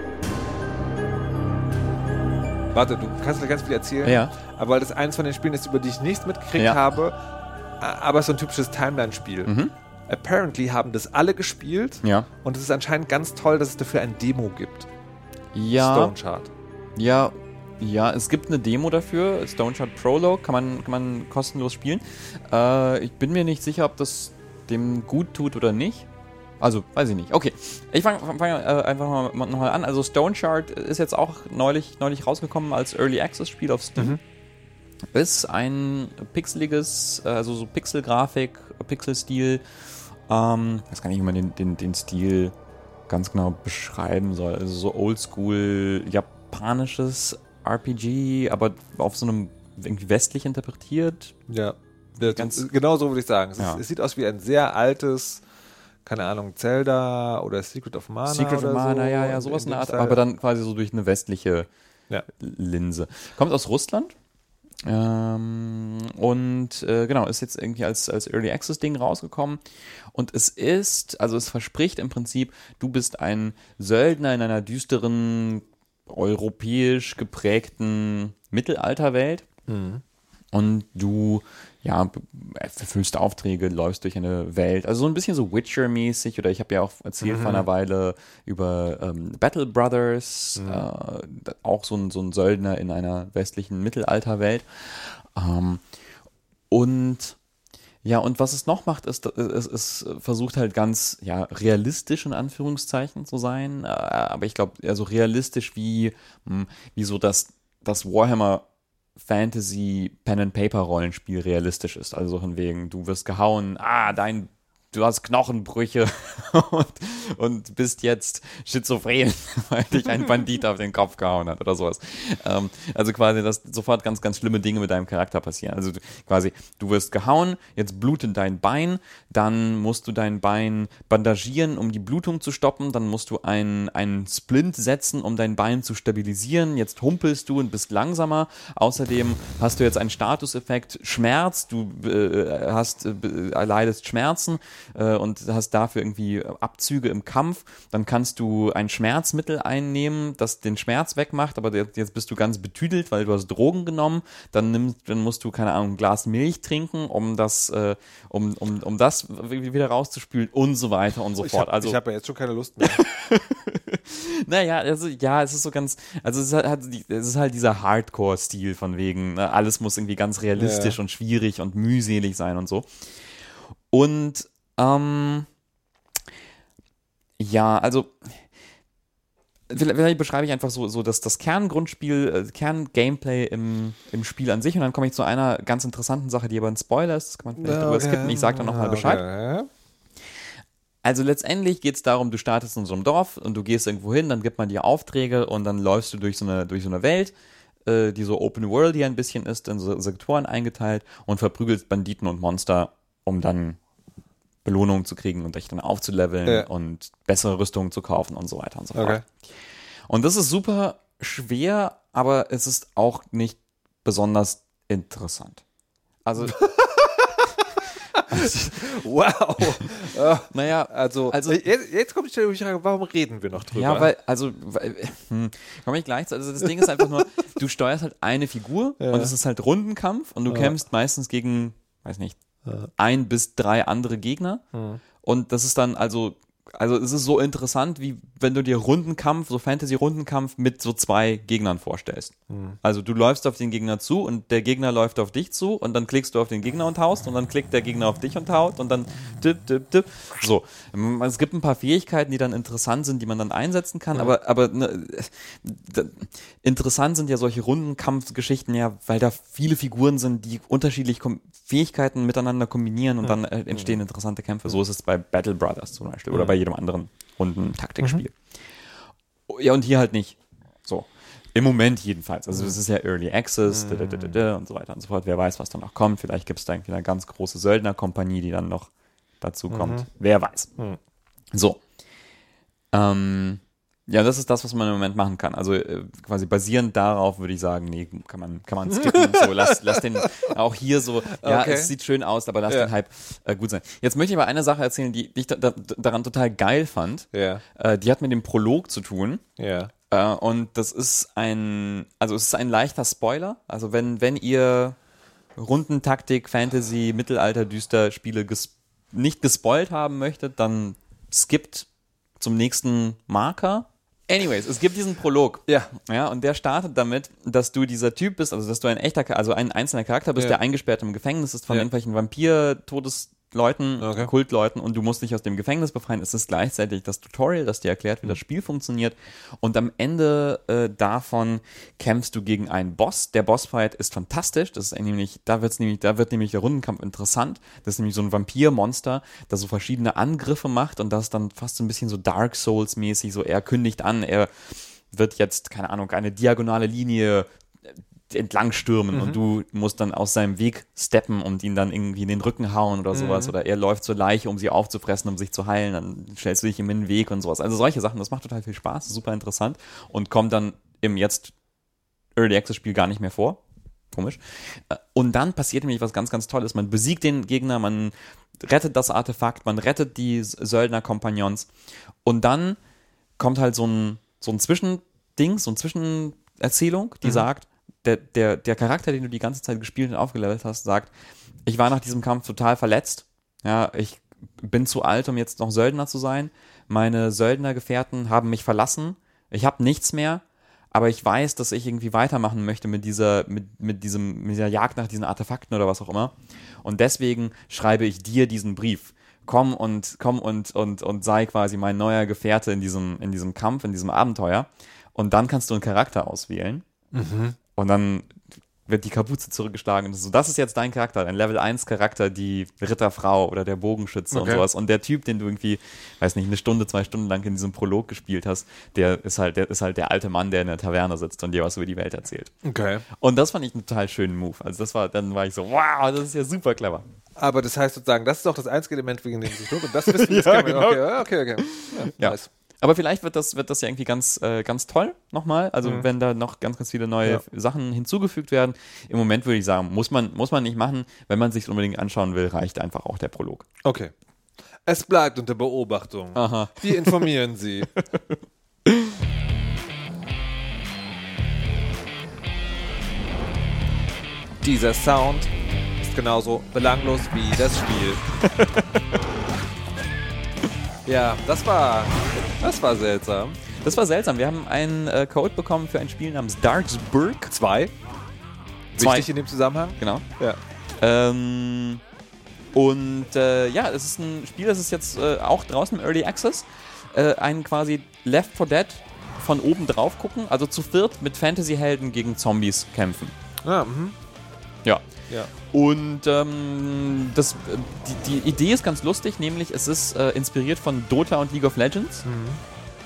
Warte, du kannst gleich ganz viel erzählen. Ja. Aber weil das eins von den Spielen ist, über die ich nichts mitgekriegt Ja. habe, a- aber so ein typisches Timeline-Spiel. Apparently haben das alle gespielt. Mhm. Ja. Und es ist anscheinend ganz toll, dass es dafür ein Demo gibt. Ja, Stone Shard. ja, ja, es gibt eine Demo dafür, Stone Shard Prologue, kann man, kann man kostenlos spielen. Äh, ich bin mir nicht sicher, ob das dem gut tut oder nicht. Also, weiß ich nicht. Okay, ich fange fang, fang, äh, einfach mal, mal nochmal an. Also Stone Shard ist jetzt auch neulich, neulich rausgekommen als Early Access Spiel auf Steam. Ist ein pixeliges, also so Pixelgrafik, Pixelstil. Ähm, ich weiß gar nicht, wie man den, den, den Stil ganz genau beschreiben soll. Also so oldschool japanisches RPG, aber auf so einem irgendwie westlich interpretiert. Ja. Ganz- genau so würde ich sagen. Es, Ja. ist, es sieht aus wie ein sehr altes, keine Ahnung, Zelda oder Secret of Mana. Secret oder of Mana, so. ja, ja, sowas in der Art, Style. aber dann quasi so durch eine westliche Ja. Linse. Kommt aus Russland. Ähm, und äh, genau, ist jetzt irgendwie als, als Early Access Ding rausgekommen. Und es ist, also es verspricht im Prinzip, du bist ein Söldner in einer düsteren, europäisch geprägten Mittelalterwelt. Und du, ja, erfüllst Aufträge, läufst durch eine Welt. Also so ein bisschen so Witcher-mäßig. Oder ich habe ja auch erzählt vor einer Weile über ähm, Battle Brothers. Äh, auch so ein, so ein Söldner in einer westlichen Mittelalterwelt. Ähm, und ja, und was es noch macht, ist, es, es versucht halt ganz ja, realistisch in Anführungszeichen zu sein. Äh, aber ich glaube, eher so realistisch wie, mh, wie so das, das Warhammer Fantasy Pen and Paper Rollenspiel realistisch ist. Also so von wegen, du wirst gehauen, ah, dein, du hast Knochenbrüche und, und bist jetzt schizophren, weil dich ein Bandit auf den Kopf gehauen hat oder sowas. Ähm, also quasi, dass sofort ganz, ganz schlimme Dinge mit deinem Charakter passieren. Also du, quasi, du wirst gehauen, jetzt blutet dein Bein, dann musst du dein Bein bandagieren, um die Blutung zu stoppen, dann musst du einen, einen Splint setzen, um dein Bein zu stabilisieren, jetzt humpelst du und bist langsamer. Außerdem hast du jetzt einen Statuseffekt Schmerz, du äh, hast, äh, erleidest Schmerzen äh, und hast dafür irgendwie Abzüge im Kampf. Dann kannst du ein Schmerzmittel einnehmen, das den Schmerz wegmacht, aber jetzt, bist du ganz betüdelt, weil du hast Drogen genommen. Dann, nimmst, dann musst du, keine Ahnung, ein Glas Milch trinken, um das, äh, um, um, um das wieder rauszuspülen und so weiter und so Ich fort. habe also, hab ja jetzt schon keine Lust mehr. naja, also ja, es ist so ganz, also es ist halt, es ist halt dieser Hardcore-Stil von wegen, ne, alles muss irgendwie ganz realistisch Ja. und schwierig und mühselig sein und so. Und ähm, ja, also vielleicht beschreibe ich einfach so, so das, das Kerngrundspiel, äh, Kerngameplay im, im Spiel an sich und dann komme ich zu einer ganz interessanten Sache, die aber ein Spoiler ist, das kann man vielleicht drüber skippen, ich sage dann nochmal Bescheid. Okay. Also letztendlich geht es darum, du startest in so einem Dorf und du gehst irgendwo hin, dann gibt man dir Aufträge und dann läufst du durch so eine, durch so eine Welt, äh, die so Open World hier ein bisschen ist, in so Sektoren eingeteilt und verprügelst Banditen und Monster, um dann Belohnungen zu kriegen und dich dann aufzuleveln Ja. und bessere Rüstungen zu kaufen und so weiter und so fort. Okay. Und das ist super schwer, aber es ist auch nicht besonders interessant. Also, Wow. Naja, also, Also- jetzt, jetzt kommt die Frage, warum reden wir noch drüber? Ja, weil, also, weil, hm, komme ich gleich zu. Also, das Ding ist einfach nur, du steuerst halt eine Figur und es ist halt Rundenkampf und du kämpfst meistens gegen, weiß nicht, ein bis drei andere Gegner. Und das ist dann also also es ist so interessant, wie wenn du dir Rundenkampf, so Fantasy-Rundenkampf mit so zwei Gegnern vorstellst. Also du läufst auf den Gegner zu und der Gegner läuft auf dich zu und dann klickst du auf den Gegner und haust und dann klickt der Gegner auf dich und haut und dann tipp, tipp, tipp. So. Es gibt ein paar Fähigkeiten, die dann interessant sind, die man dann einsetzen kann, aber, aber ne, interessant sind ja solche Rundenkampfgeschichten ja, weil da viele Figuren sind, die unterschiedliche Kom Fähigkeiten miteinander kombinieren und dann äh, entstehen interessante Kämpfe. So ist es bei Battle Brothers zum Beispiel oder bei jedem anderen Runden-Taktikspiel. Ja, und hier halt nicht. So. Im Moment jedenfalls. Also es ist ja Early Access da, da, da, da, da, und so weiter und so fort. Wer weiß, was da noch kommt. Vielleicht gibt es da irgendwie eine ganz große Söldnerkompanie, die dann noch dazu kommt. Wer weiß. So. Ähm, ja, das ist das, was man im Moment machen kann. Also äh, quasi basierend darauf würde ich sagen, nee, kann man, kann man skippen. so, lass, lass den auch hier so, ja, Okay. es sieht schön aus, aber lass Ja. den Hype äh, gut sein. Jetzt möchte ich aber eine Sache erzählen, die ich da, da, daran total geil fand. Ja. Äh, die hat mit dem Prolog zu tun. Ja. Äh, und das ist ein, also es ist ein leichter Spoiler. Also wenn, wenn ihr Rundentaktik, Fantasy, Mittelalter, düster Spiele ges nicht gespoilt haben möchtet, dann skippt zum nächsten Marker. Anyways, es gibt diesen Prolog. Ja. Ja, und der startet damit, dass du dieser Typ bist, also dass du ein echter, also ein einzelner Charakter bist, Ja. der eingesperrt im Gefängnis ist von Ja. irgendwelchen Vampir-Todesleuten, Okay. Kultleuten und du musst dich aus dem Gefängnis befreien. Es ist gleichzeitig das Tutorial, das dir erklärt, wie das Spiel funktioniert. Und am Ende äh, davon kämpfst du gegen einen Boss. Der Bossfight ist fantastisch. Das ist nämlich, da wird's nämlich, da wird nämlich der Rundenkampf interessant. Das ist nämlich so ein Vampirmonster, das so verschiedene Angriffe macht und das dann fast so ein bisschen so Dark Souls-mäßig, so er kündigt an, er wird jetzt, keine Ahnung, eine diagonale Linie entlang stürmen und du musst dann aus seinem Weg steppen und ihn dann irgendwie in den Rücken hauen oder sowas oder er läuft zur Leiche, um sie aufzufressen, um sich zu heilen, dann stellst du dich ihm in den Weg und sowas. Also solche Sachen, das macht total viel Spaß, super interessant und kommt dann im jetzt Early Access Spiel gar nicht mehr vor. Komisch. Äh, Und dann passiert nämlich was ganz, ganz Tolles. Man besiegt den Gegner, man rettet das Artefakt, man rettet die Söldner-Kompagnons und dann kommt halt so ein, so ein Zwischending, so eine Zwischenerzählung, die sagt, der, der, der Charakter, den du die ganze Zeit gespielt und aufgelevelt hast, sagt, ich war nach diesem Kampf total verletzt. Ja, ich bin zu alt, um jetzt noch Söldner zu sein. Meine Söldnergefährten haben mich verlassen. Ich habe nichts mehr. Aber ich weiß, dass ich irgendwie weitermachen möchte mit dieser, mit, mit diesem, mit dieser Jagd nach diesen Artefakten oder was auch immer. Und deswegen schreibe ich dir diesen Brief. Komm und, komm und, und, und sei quasi mein neuer Gefährte in diesem, in diesem Kampf, in diesem Abenteuer. Und dann kannst du einen Charakter auswählen. Und dann wird die Kapuze zurückgeschlagen. Und das ist so, das ist jetzt dein Charakter, dein Level 1 Charakter, die Ritterfrau oder der Bogenschütze und Okay. sowas. Und der Typ, den du irgendwie, weiß nicht, eine Stunde, zwei Stunden lang in diesem Prolog gespielt hast, der ist halt, der ist halt der alte Mann, der in der Taverne sitzt und dir was über die Welt erzählt. Okay. Und das fand ich einen total schönen Move. Also das war, dann war ich so, wow, das ist ja super clever. Aber das heißt sozusagen, das ist doch das einzige Element, wegen dem ich Und das wissen wir Ja, jetzt genau. Okay, okay, okay. Ja, Ja. Nice. Aber vielleicht wird das, wird das ja irgendwie ganz, äh, ganz toll nochmal. Also wenn da noch ganz, ganz viele neue Mhm. Ja. Sachen hinzugefügt werden. Im Moment würde ich sagen, muss man, muss man nicht machen. Wenn man sich unbedingt anschauen will, reicht einfach auch der Prolog. Okay. Es bleibt unter Beobachtung. Aha. Wir informieren Sie. Dieser Sound ist genauso belanglos wie das Spiel. ja, das war, das war seltsam. Das war seltsam. Wir haben einen äh, Code bekommen für ein Spiel namens Darksburg. Zwei. Zwei. Wichtig in dem Zusammenhang. Genau. Ja. Ähm, und äh, ja, es ist ein Spiel, das ist jetzt äh, auch draußen im Early Access. Äh, ein quasi Left 4 Dead von oben drauf gucken, also zu viert mit Fantasy-Helden gegen Zombies kämpfen. Ja, mhm. Ja. ja. Und ähm, das, die, die Idee ist ganz lustig, nämlich es ist äh, inspiriert von Dota und League of Legends.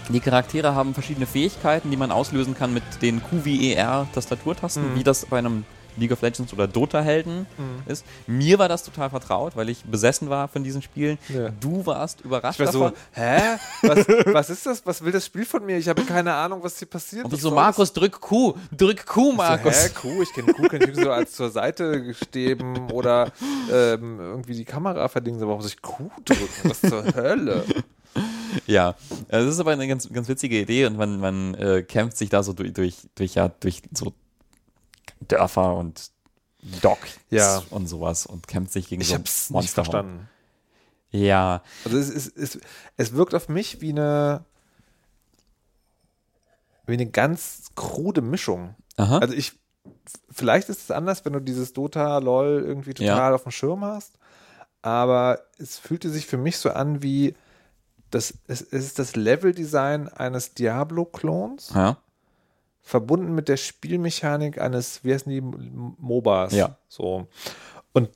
Die Charaktere haben verschiedene Fähigkeiten, die man auslösen kann mit den QWER-Tastaturtasten, wie das bei einem League of Legends oder Dota-Helden ist. Mir war das total vertraut, weil ich besessen war von diesen Spielen. Ja. Du warst überrascht Ich war so, davon. hä? Was, was ist das? Was will das Spiel von mir? Ich habe keine Ahnung, was hier passiert. Und ich so? Markus, drück Q, drück Q, Markus. So, hä, Kuh, ich kenne Kuh, kenn ich so als zur Seite gesteben oder ähm, irgendwie die Kamera verdingen. Warum soll ich Kuh drücken? Was zur Hölle? Ja, das ist aber eine ganz, ganz witzige Idee und man, man äh, kämpft sich da so durch, durch, durch, ja, durch so Dörfer und Docks Ja. und sowas und kämpft sich gegen Ich so hab's nicht Monster. verstanden. Ja, Also es, es, es, es wirkt auf mich wie eine wie eine ganz krude Mischung. Aha. Also ich vielleicht ist es anders, wenn du dieses Dota LOL irgendwie total Ja. auf dem Schirm hast, aber es fühlte sich für mich so an wie das es, es ist das Leveldesign eines Diablo Klons ja. Verbunden mit der Spielmechanik eines wie heißen die MOBAs Ja. so und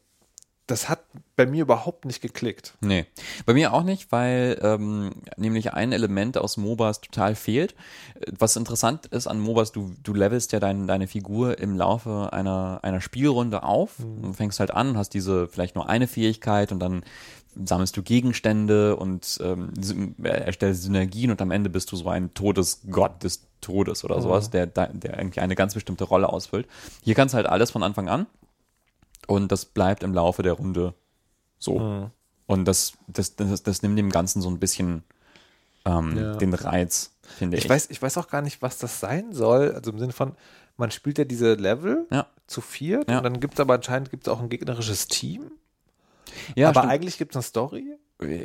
das hat bei mir überhaupt nicht geklickt. Nee, bei mir auch nicht, weil ähm, nämlich ein Element aus MOBAs total fehlt. Äh, Was interessant ist an MOBAs, du, du levelst ja dein, deine Figur im Laufe einer, einer Spielrunde auf. Du fängst halt an, hast diese vielleicht nur eine Fähigkeit und dann sammelst du Gegenstände und ähm, äh, erstellst Synergien und am Ende bist du so ein Todesgott des Todes oder sowas, der, der irgendwie eine ganz bestimmte Rolle ausfüllt. Hier kannst du halt alles von Anfang an und das bleibt im Laufe der Runde so. Und das, das, das, das nimmt dem Ganzen so ein bisschen ähm, Ja. den Reiz, finde ich. Ich weiß, ich weiß auch gar nicht, was das sein soll. Also im Sinne von, man spielt ja diese Level Ja. zu viert Ja. und dann gibt es aber anscheinend gibt's auch ein gegnerisches Team. Ja, aber stimmt. eigentlich gibt es eine Story.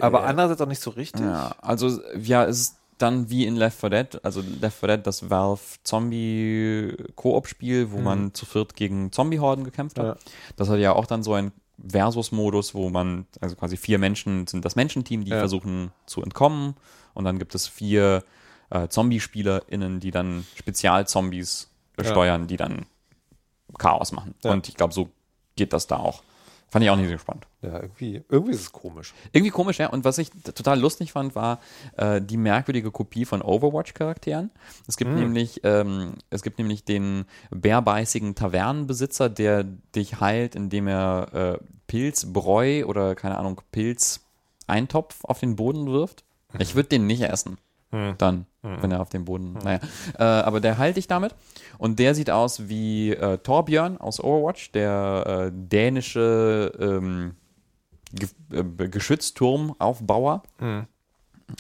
Aber andererseits auch nicht so richtig. Ja, also ja, es ist dann wie in Left 4 Dead, also Left 4 Dead, das Valve Zombie Koop-Spiel, wo man zu viert gegen Zombie-Horden gekämpft hat. Ja. Das hat ja auch dann so ein Versus-Modus, wo man, also quasi vier Menschen sind das Menschenteam, die Ja. versuchen zu entkommen. Und dann gibt es vier äh, Zombie-SpielerInnen, die dann Spezialzombies besteuern, die dann Chaos machen. Ja. Und ich glaube, so geht das da auch. Fand ich auch nicht so spannend. Ja, irgendwie, irgendwie ist es komisch. Irgendwie komisch, ja. Und was ich total lustig fand, war äh, die merkwürdige Kopie von Overwatch-Charakteren. Es gibt nämlich, ähm, es gibt nämlich den bärbeißigen Tavernenbesitzer, der dich heilt, indem er äh, Pilzbräu oder keine Ahnung Pilzeintopf auf den Boden wirft. Ich würde den nicht essen. Dann, wenn er auf dem Boden. Naja. Äh, aber der heilt dich damit. Und der sieht aus wie äh, Torbjörn aus Overwatch, der äh, dänische ähm, Ge äh, Geschützturmaufbauer,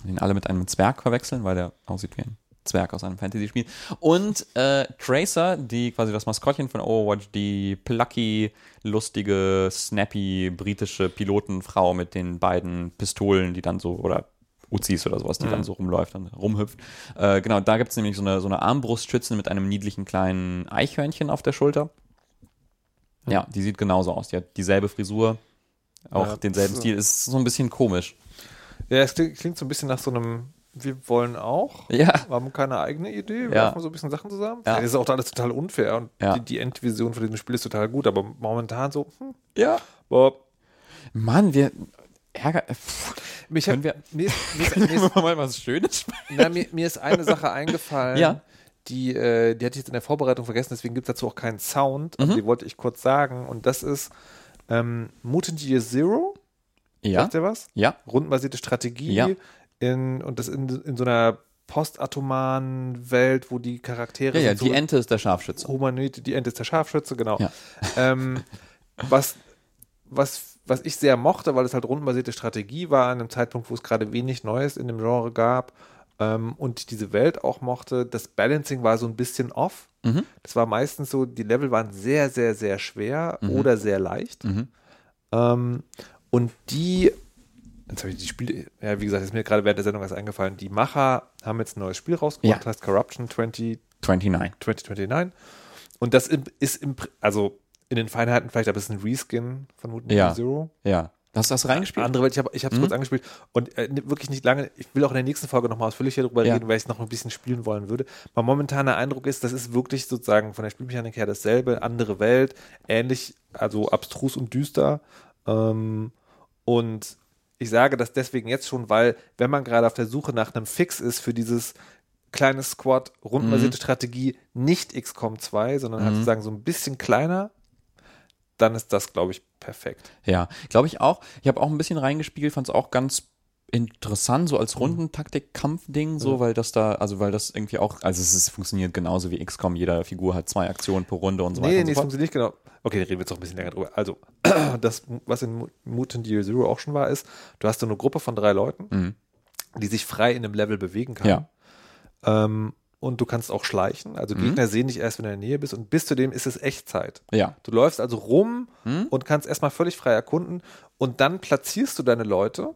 den alle mit einem Zwerg verwechseln, weil der aussieht wie ein Zwerg aus einem Fantasy-Spiel. Und äh, Tracer, die quasi das Maskottchen von Overwatch, die plucky, lustige, snappy britische Pilotenfrau mit den beiden Pistolen, die dann so, oder Uzis oder sowas, die dann so rumläuft und rumhüpft. Äh, genau, da gibt es nämlich so eine, so eine Armbrustschütze mit einem niedlichen kleinen Eichhörnchen auf der Schulter. Ja, die sieht genauso aus. Die hat dieselbe Frisur, auch Ja, denselben. Stil. Ist so ein bisschen komisch. Ja, es klingt, klingt so ein bisschen nach so einem, wir wollen auch. Ja. Wir haben keine eigene Idee. Wir Ja. machen so ein bisschen Sachen zusammen. Ja. Das ist auch alles total unfair und Ja. die, die Endvision von diesem Spiel ist total gut, aber momentan so, hm, Ja. boah, Mann, wir ärger. Pff, mich Können wir- mir, ist, mir, können ist, wir mal was Schönes na, mir, mir ist eine Sache eingefallen, Ja. die, äh, die hatte ich jetzt in der Vorbereitung vergessen, deswegen gibt es dazu auch keinen Sound, Mhm. aber die wollte ich kurz sagen und das ist ähm, Mutant Year Zero. Ja. Sagt ihr was? Ja. rundenbasierte Strategie Ja. in, und das in, in so einer postatomaren Welt, wo die Charaktere Ja, ja, die so Ente ist der Scharfschütze. Humanoid, die Ente ist der Scharfschütze, genau. Ja. Ähm, was, was, was ich sehr mochte, weil es halt rundenbasierte Strategie war, an einem Zeitpunkt, wo es gerade wenig Neues in dem Genre gab ähm, und diese Welt auch mochte, das Balancing war so ein bisschen off. Mhm. Das war meistens so, die Level waren sehr, sehr, sehr schwer Mhm. oder sehr leicht. Ähm, und die, jetzt habe ich die Spiele, ja, wie gesagt, ist mir gerade während der Sendung was eingefallen. Die Macher haben jetzt ein neues Spiel rausgebracht, Ja. heißt Corruption 20, 29. 2029. Und das ist im, also in den Feinheiten vielleicht, aber es ist ein Reskin von Mutant Ja. Zero. Ja. Hast du das reingespielt? Andere Welt, ich habe es Mhm. kurz angespielt und äh, ne- wirklich nicht lange. Ich will auch in der nächsten Folge nochmal ausführlicher darüber Ja. reden, weil ich es noch ein bisschen spielen wollen würde. Mein momentaner Eindruck ist, das ist wirklich sozusagen von der Spielmechanik her dasselbe, andere Welt, ähnlich, also abstrus und düster. Ähm, und ich sage das deswegen jetzt schon, weil wenn man gerade auf der Suche nach einem Fix ist für dieses kleine Squad, rundenbasierte Mhm. Strategie, nicht XCOM 2, sondern halt sozusagen so ein bisschen kleiner, dann ist das, glaube ich, perfekt. Ja, glaube ich auch. Ich habe auch ein bisschen reingespielt, fand es auch ganz interessant, so als Rundentaktik-Kampfding, so, weil das da, also weil das irgendwie auch, also es ist, funktioniert genauso wie XCOM, jeder Figur hat zwei Aktionen pro Runde und so weiter Nee, und nee, es so funktioniert genau. Okay, reden wir jetzt noch ein bisschen länger drüber. Also, das, was in Mu- Mutant Year Zero auch schon war, ist, du hast so eine Gruppe von drei Leuten, die sich frei in einem Level bewegen kann. Mhm. Ja. Ähm, und du kannst auch schleichen. Also Mhm. Gegner sehen dich erst, wenn du in der Nähe bist und bis zu dem ist es Echtzeit. Ja. Du läufst also rum Mhm. und kannst erstmal völlig frei erkunden und dann platzierst du deine Leute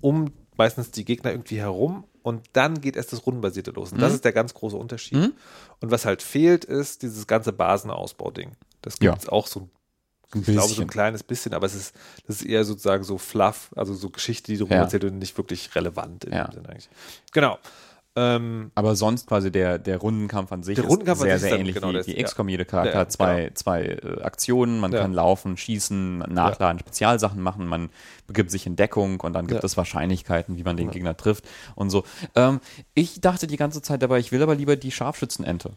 um meistens die Gegner irgendwie herum und dann geht erst das Rundenbasierte los. Und das Mhm. ist der ganz große Unterschied. Und was halt fehlt, ist dieses ganze Basenausbau-Ding. Das Ja. gibt es auch so Ein ich glaube, so ein kleines bisschen, aber es ist, das ist eher sozusagen so Fluff, also so Geschichte, die drüber Ja. erzählt und nicht wirklich relevant in Ja. dem Sinne eigentlich. Genau. Ähm, Aber sonst quasi der, der Rundenkampf an sich Der ist Rundenkampf an sehr, sehr ist ähnlich genau, wie, das- wie. XCOM. Jeder Charakter hat zwei, genau. zwei äh, Aktionen. Man kann laufen, schießen, nachladen, Spezialsachen machen. Man begibt sich in Deckung und dann gibt es Wahrscheinlichkeiten, wie man den Gegner trifft und so. Ähm, ich dachte die ganze Zeit dabei, ich will aber lieber die Scharfschützenente.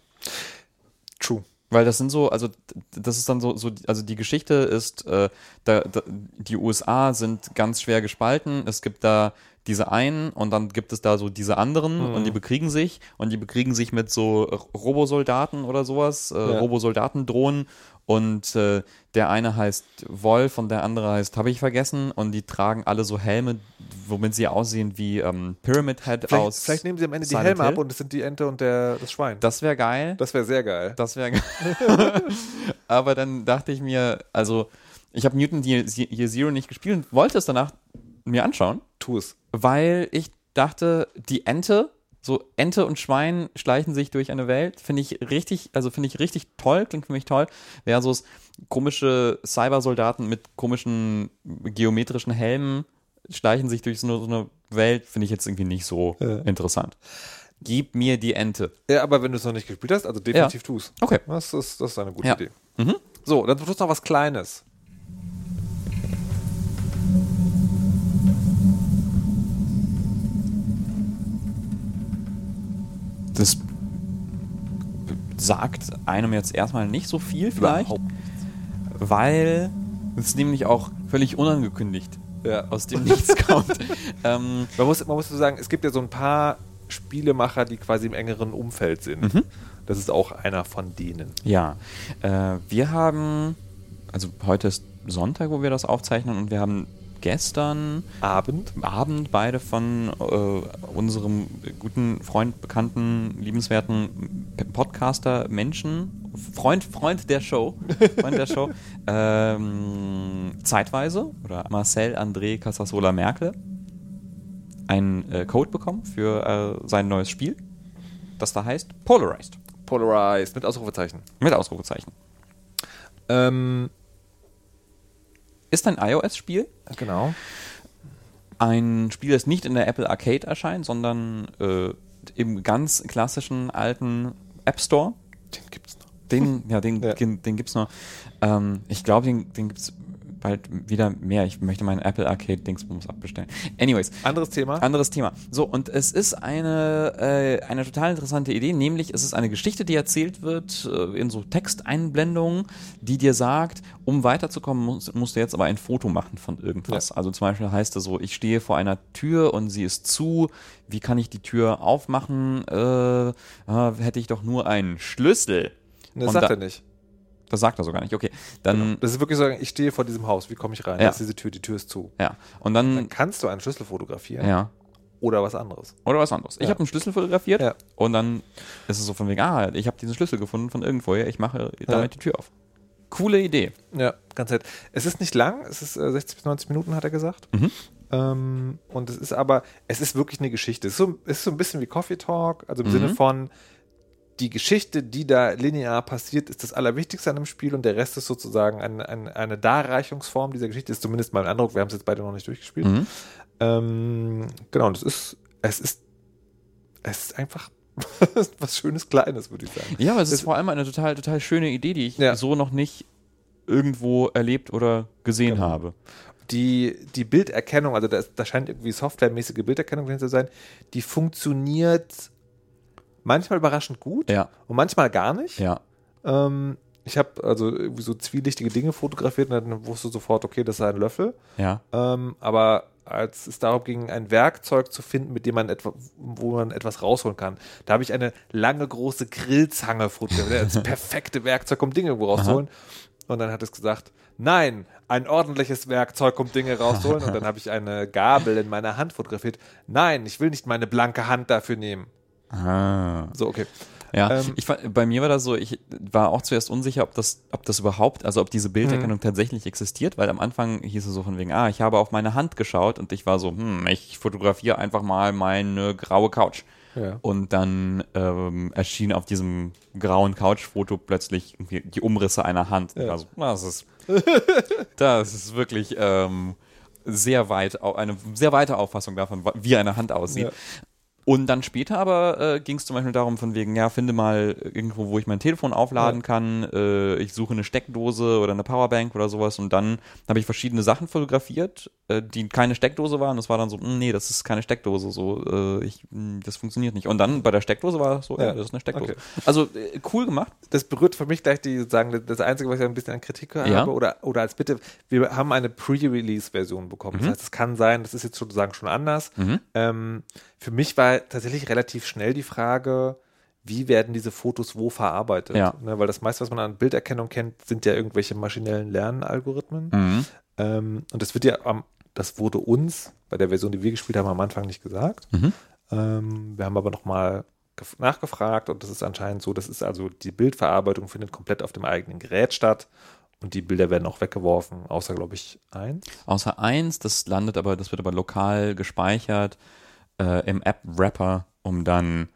true. Weil das sind so, also das ist dann so, so also die Geschichte ist, äh, da, da, die USA sind ganz schwer gespalten. Es gibt da diese einen und dann gibt es da so diese anderen und die bekriegen sich und die bekriegen sich mit so Robosoldaten oder sowas, äh, Ja. Robosoldatendrohnen und äh, der eine heißt Wolf und der andere heißt, habe ich vergessen und die tragen alle so Helme, womit sie aussehen wie ähm, Pyramid Head Vielleicht, aus. vielleicht nehmen sie am Ende die Silent Helme ab Hill. und es sind die Ente und der, das Schwein. Das wäre geil. Das wäre sehr geil. Das wäre geil. Aber dann dachte ich mir, also ich habe Newton Year Year Zero nicht gespielt und wollte es danach mir anschauen, Tu es. weil ich dachte, die Ente, so Ente und Schwein schleichen sich durch eine Welt, finde ich richtig, also finde ich richtig toll, klingt für mich toll, versus komische Cybersoldaten mit komischen geometrischen Helmen schleichen sich durch so eine, so eine Welt, finde ich jetzt irgendwie nicht so Ja. interessant. Gib mir die Ente. Ja, aber wenn du es noch nicht gespielt hast, also definitiv tu es. Okay. Das ist, das ist eine gute Ja. Idee. Mhm. So, dann tust du noch was Kleines. Das sagt einem jetzt erstmal nicht so viel vielleicht, Überhaupt weil es nämlich auch völlig unangekündigt Ja. aus dem Nichts kommt. ähm, Man muss, man muss so sagen, es gibt ja so ein paar Spielemacher, die quasi im engeren Umfeld sind. Mhm. Das ist auch einer von denen. ja, äh, wir haben, also heute ist Sonntag, wo wir das aufzeichnen und wir haben gestern Abend. Abend beide von äh, unserem guten Freund, bekannten, liebenswerten Podcaster Menschen, Freund, Freund der Show, Freund der Show, ähm, zeitweise oder Marcel André Casasola Merkel einen äh, Code bekommen für äh, sein neues Spiel, das da heißt Polarized Polarized mit Ausrufezeichen. mit Ausrufezeichen. Ähm, Ist ein iOS-Spiel, genau. ein Spiel, das nicht in der Apple Arcade erscheint, sondern äh, im ganz klassischen alten App Store. Den gibt's noch. Den, ja, den, Ja. den, den gibt's noch. Ähm, ich glaube, den, den gibt's bald wieder mehr. Ich möchte meinen Apple Arcade Dingsbums abbestellen. Anyways, Anderes Thema. anderes Thema. So, und es ist eine, äh, eine total interessante Idee, nämlich es ist eine Geschichte, die erzählt wird äh, in so Texteinblendungen, die dir sagt, um weiterzukommen, musst, musst du jetzt aber ein Foto machen von irgendwas. Also zum Beispiel heißt es so, ich stehe vor einer Tür und sie ist zu, wie kann ich die Tür aufmachen? Äh, ah, hätte ich doch nur einen Schlüssel. Das Und sagt da- er nicht. Das sagt er so gar nicht. Okay, dann, Das ist wirklich so, ich stehe vor diesem Haus, wie komme ich rein? Ja. Da ist diese Tür, die Tür ist zu. ja. Und dann, Dann kannst du einen Schlüssel fotografieren ja. oder was anderes. Oder was anderes. Ich Ja. habe einen Schlüssel fotografiert Ja. und dann ist es so von wegen, ah, ich habe diesen Schlüssel gefunden von irgendwoher, ich mache damit die Tür auf. Coole Idee. Ja, ganz nett. Es ist nicht lang, es ist äh, 60 bis 90 Minuten, hat er gesagt. Mhm. Ähm, und es ist aber, es ist wirklich eine Geschichte. Es ist so, es ist so ein bisschen wie Coffee Talk, also im Mhm. Sinne von, die Geschichte, die da linear passiert, ist das Allerwichtigste an dem Spiel und der Rest ist sozusagen eine, eine, eine Darreichungsform dieser Geschichte, ist zumindest mein Eindruck. Wir haben es jetzt beide noch nicht durchgespielt. Mhm. Ähm, genau, und es ist, es ist, es ist einfach was Schönes, Kleines, würde ich sagen. Ja, aber es ist Das- vor allem eine total, total schöne Idee, die ich Ja. so noch nicht irgendwo erlebt oder gesehen Genau. habe. die, die Bilderkennung, also da, ist- da scheint irgendwie softwaremäßige Bilderkennung drin zu sein, die funktioniert manchmal überraschend gut Ja, und manchmal gar nicht. ja. Ähm, ich habe also irgendwie so zwielichtige Dinge fotografiert und dann wusste sofort, okay, das ist ein Löffel. Ja. Ähm, aber als es darum ging, ein Werkzeug zu finden, mit dem man etwa, wo man etwas rausholen kann, da habe ich eine lange große Grillzange fotografiert, das perfekte Werkzeug, um Dinge rauszuholen. Und dann hat es gesagt, nein, ein ordentliches Werkzeug, um Dinge rauszuholen. Und dann habe ich eine Gabel in meiner Hand fotografiert. Nein, ich will nicht meine blanke Hand dafür nehmen. Ah. So, okay. Ja, Ähm, ich fand, bei mir war das so, ich war auch zuerst unsicher, ob das, ob das überhaupt, also ob diese Bilderkennung Mhm. tatsächlich existiert, weil am Anfang hieß es so von wegen, ah, ich habe auf meine Hand geschaut und ich war so, hm, ich fotografiere einfach mal meine graue Couch. Ja. Und dann ähm, erschien auf diesem grauen Couch-Foto plötzlich die Umrisse einer Hand. Ja. Also, das ist, das ist wirklich ähm, sehr weit, eine sehr weite Auffassung davon, wie eine Hand aussieht. Und dann später aber äh, ging es zum Beispiel darum, von wegen, ja, finde mal irgendwo, wo ich mein Telefon aufladen Ja. kann. Äh, ich suche eine Steckdose oder eine Powerbank oder sowas. Und dann habe ich verschiedene Sachen fotografiert, äh, die keine Steckdose waren. Das war dann so, "Mm, nee, das ist keine Steckdose. So, äh, ich, mm, das funktioniert nicht. Und dann bei der Steckdose war es so, ja, Ja. das ist eine Steckdose. Okay. Also äh, cool gemacht. das berührt für mich gleich die sagen das einzige was ich ein bisschen an Kritik habe Ja. oder oder als bitte wir haben eine Pre-Release Version bekommen Mhm. das heißt es kann sein das ist jetzt sozusagen schon anders ähm, für mich war tatsächlich relativ schnell die Frage wie werden diese Fotos wo verarbeitet Ja. ne, weil das meiste was man an Bilderkennung kennt sind ja irgendwelche maschinellen Lernalgorithmen Mhm. ähm, und das wird ja am das wurde uns bei der Version die wir gespielt haben am Anfang nicht gesagt Mhm. ähm, wir haben aber nochmal nachgefragt und das ist anscheinend so, das ist also die Bildverarbeitung findet komplett auf dem eigenen Gerät statt und die Bilder werden auch weggeworfen, außer glaube ich eins. Außer eins, das landet aber, das wird aber lokal gespeichert äh, im App-Wrapper, um dann,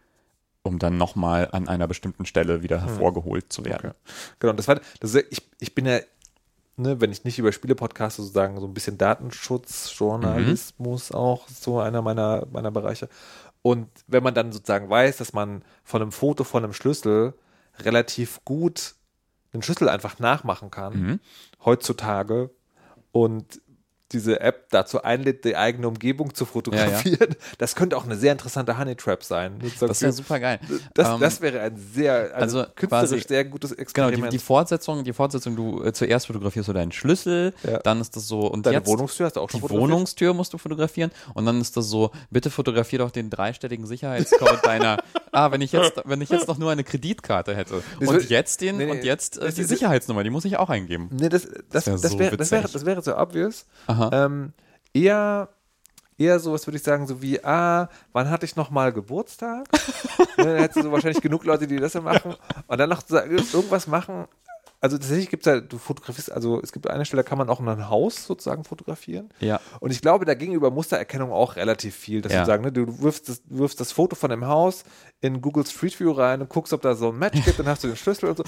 um dann nochmal an einer bestimmten Stelle wieder hervorgeholt zu werden. Genau, und das war, das ist, ich, ich bin ja, ne, wenn ich nicht über Spiele podcaste, sozusagen so ein bisschen Datenschutz, Journalismus auch so einer meiner, meiner Bereiche. Und wenn man dann sozusagen weiß, dass man von einem Foto von einem Schlüssel relativ gut den Schlüssel einfach nachmachen kann, Mhm. heutzutage, und diese App dazu einlädt, die eigene Umgebung zu fotografieren, das könnte auch eine sehr interessante Honey Trap sein. Das wäre super geil. das, Ähm, das wäre ein sehr, also, also künstlerisch quasi- sehr gutes Genau, Experiment. die, die Fortsetzung, die Fortsetzung, du äh, zuerst fotografierst du deinen Schlüssel, Ja. dann ist das so und Deine jetzt Wohnungstür hast du auch schon die? Wohnungstür musst du fotografieren und dann ist das so, bitte fotografier doch den dreistelligen Sicherheitscode deiner, ah, wenn ich jetzt, wenn ich jetzt doch nur eine Kreditkarte hätte Das und wird- jetzt den nee, nee, und jetzt äh, die Sicherheitsnummer, die muss ich auch eingeben. Nee, das, das, wär das, so wäre, das, wäre, witzig. das wäre so obvious. Aha. Ähm, eher, eher so, was würde ich sagen, so wie, ah, wann hatte ich nochmal Geburtstag? ne, dann hättest du so wahrscheinlich genug Leute, die das ja machen. Und dann noch irgendwas machen. Also tatsächlich gibt es ja, du fotografierst, also es gibt eine Stelle, da kann man auch ein Haus sozusagen fotografieren. Ja. Und ich glaube, da ging über Mustererkennung auch relativ viel, dass Ja. du sagen, ne, du wirfst das, wirfst das Foto von dem Haus in Google Street View rein und guckst, ob da so ein Match gibt, dann hast du den Schlüssel und so.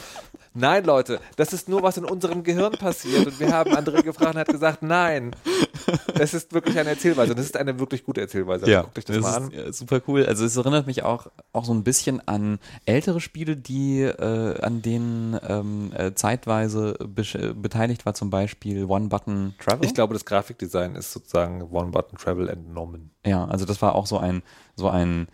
Nein, Leute, das ist nur, was in unserem Gehirn passiert. Und wir haben André gefragt und hat gesagt, nein, es ist wirklich eine Erzählweise. Und es ist eine wirklich gute Erzählweise. Also guckt euch das, mal an. ist super cool. Also es erinnert mich auch, auch so ein bisschen an ältere Spiele, die äh, an denen ähm, äh, zeitweise äh, beteiligt war, zum Beispiel One Button Travel. Ich glaube, das Grafikdesign ist sozusagen One-Button Travel entnommen. Ja, also das war auch so ein, so ein,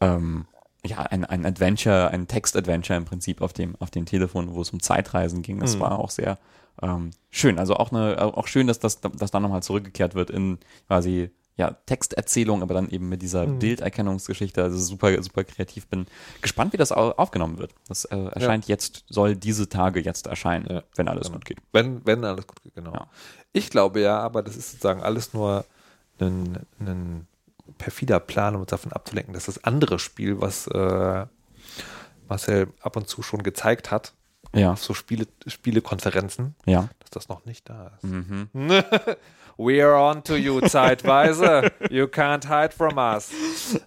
ähm, ja, ein, ein Adventure, ein Text-Adventure im Prinzip auf dem, auf dem Telefon, wo es um Zeitreisen ging. Das war auch sehr ähm, schön. Also auch eine, auch schön, dass das, dass dann nochmal zurückgekehrt wird in quasi ja, Texterzählung, aber dann eben mit dieser Bilderkennungsgeschichte. Also super, super kreativ. Bin gespannt, wie das au- aufgenommen wird. Das äh, erscheint jetzt, soll diese Tage jetzt erscheinen, Ja, wenn alles genau. gut geht. Wenn, wenn alles gut geht, genau. Ja. Ich glaube ja, aber das ist sozusagen alles nur ein, ein perfider Plan, um uns davon abzulenken, dass das andere Spiel, was äh, Marcel ab und zu schon gezeigt hat, Ja, auf so Spiele, Spielekonferenzen, ja. dass das noch nicht da ist. Mhm. We're on to you zeitweise. You can't hide from us.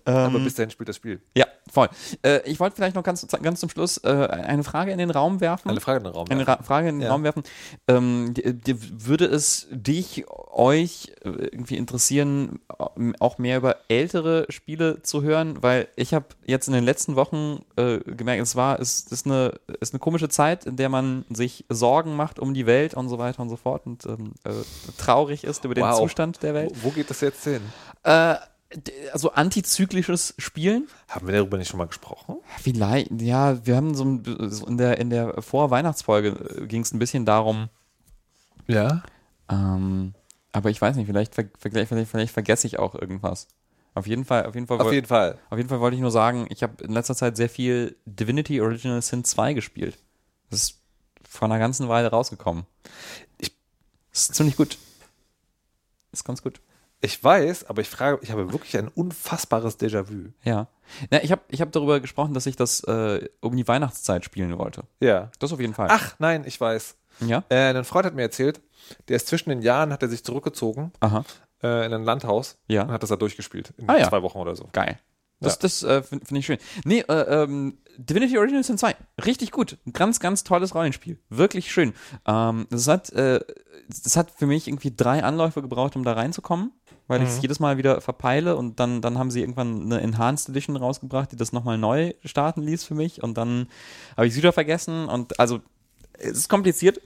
Ähm. aber bis dahin spielt das Spiel. Ja, voll. Äh, ich wollte vielleicht noch ganz, ganz zum Schluss äh, eine Frage in den Raum werfen. Eine Frage in den Raum. Eine Ra Frage in den Ja. Raum werfen. Ähm, die, die, würde es dich, euch äh, irgendwie interessieren, ähm, auch mehr über ältere Spiele zu hören? Weil ich habe jetzt in den letzten Wochen äh, gemerkt, es war, es ist eine, ist eine komische Zeit, in der man sich Sorgen macht um die Welt und so weiter und so fort und ähm, äh, traurig ist über den Wow. Zustand der Welt. Wo, wo geht das jetzt hin? Äh, also antizyklisches Spielen. Haben wir darüber nicht schon mal gesprochen? Vielleicht, ja, wir haben so, ein- so in der, in der Vor-Weihnachtsfolge ging es ein bisschen darum, Ja. ähm, aber ich weiß nicht, vielleicht, vielleicht, vielleicht, vielleicht vergesse ich auch irgendwas. Auf jeden Fall, auf jeden Fall, Auf jeden Fall. auf jeden Fall wollte ich nur sagen, ich habe in letzter Zeit sehr viel Divinity Original Sin 2 gespielt. Das ist vor einer ganzen Weile rausgekommen. Ich- ist ziemlich gut. Ist ganz gut. Ich weiß, aber ich frage, ich habe wirklich ein unfassbares Déjà-vu. Ja. Na, ich habe ich hab darüber gesprochen, dass ich das äh, um die Weihnachtszeit spielen wollte. Ja. Das auf jeden Fall. Ach, nein, ich weiß. Ja? Äh, ein Freund hat mir erzählt, der ist zwischen den Jahren, hat er sich zurückgezogen Aha. äh, in ein Landhaus Ja. und hat das da durchgespielt. In Ah, ja. zwei Wochen oder so. Geil. Das, Ja. das äh, finde find ich schön. Nee, äh, ähm, Divinity Original Sin 2. Richtig gut. Ein ganz, ganz tolles Rollenspiel. Wirklich schön. Ähm, das, hat, äh, das hat für mich irgendwie drei Anläufe gebraucht, um da reinzukommen, weil ich es jedes Mal wieder verpeile und dann, dann haben sie irgendwann eine Enhanced Edition rausgebracht, die das nochmal neu starten ließ für mich und dann habe ich es wieder vergessen und also es ist kompliziert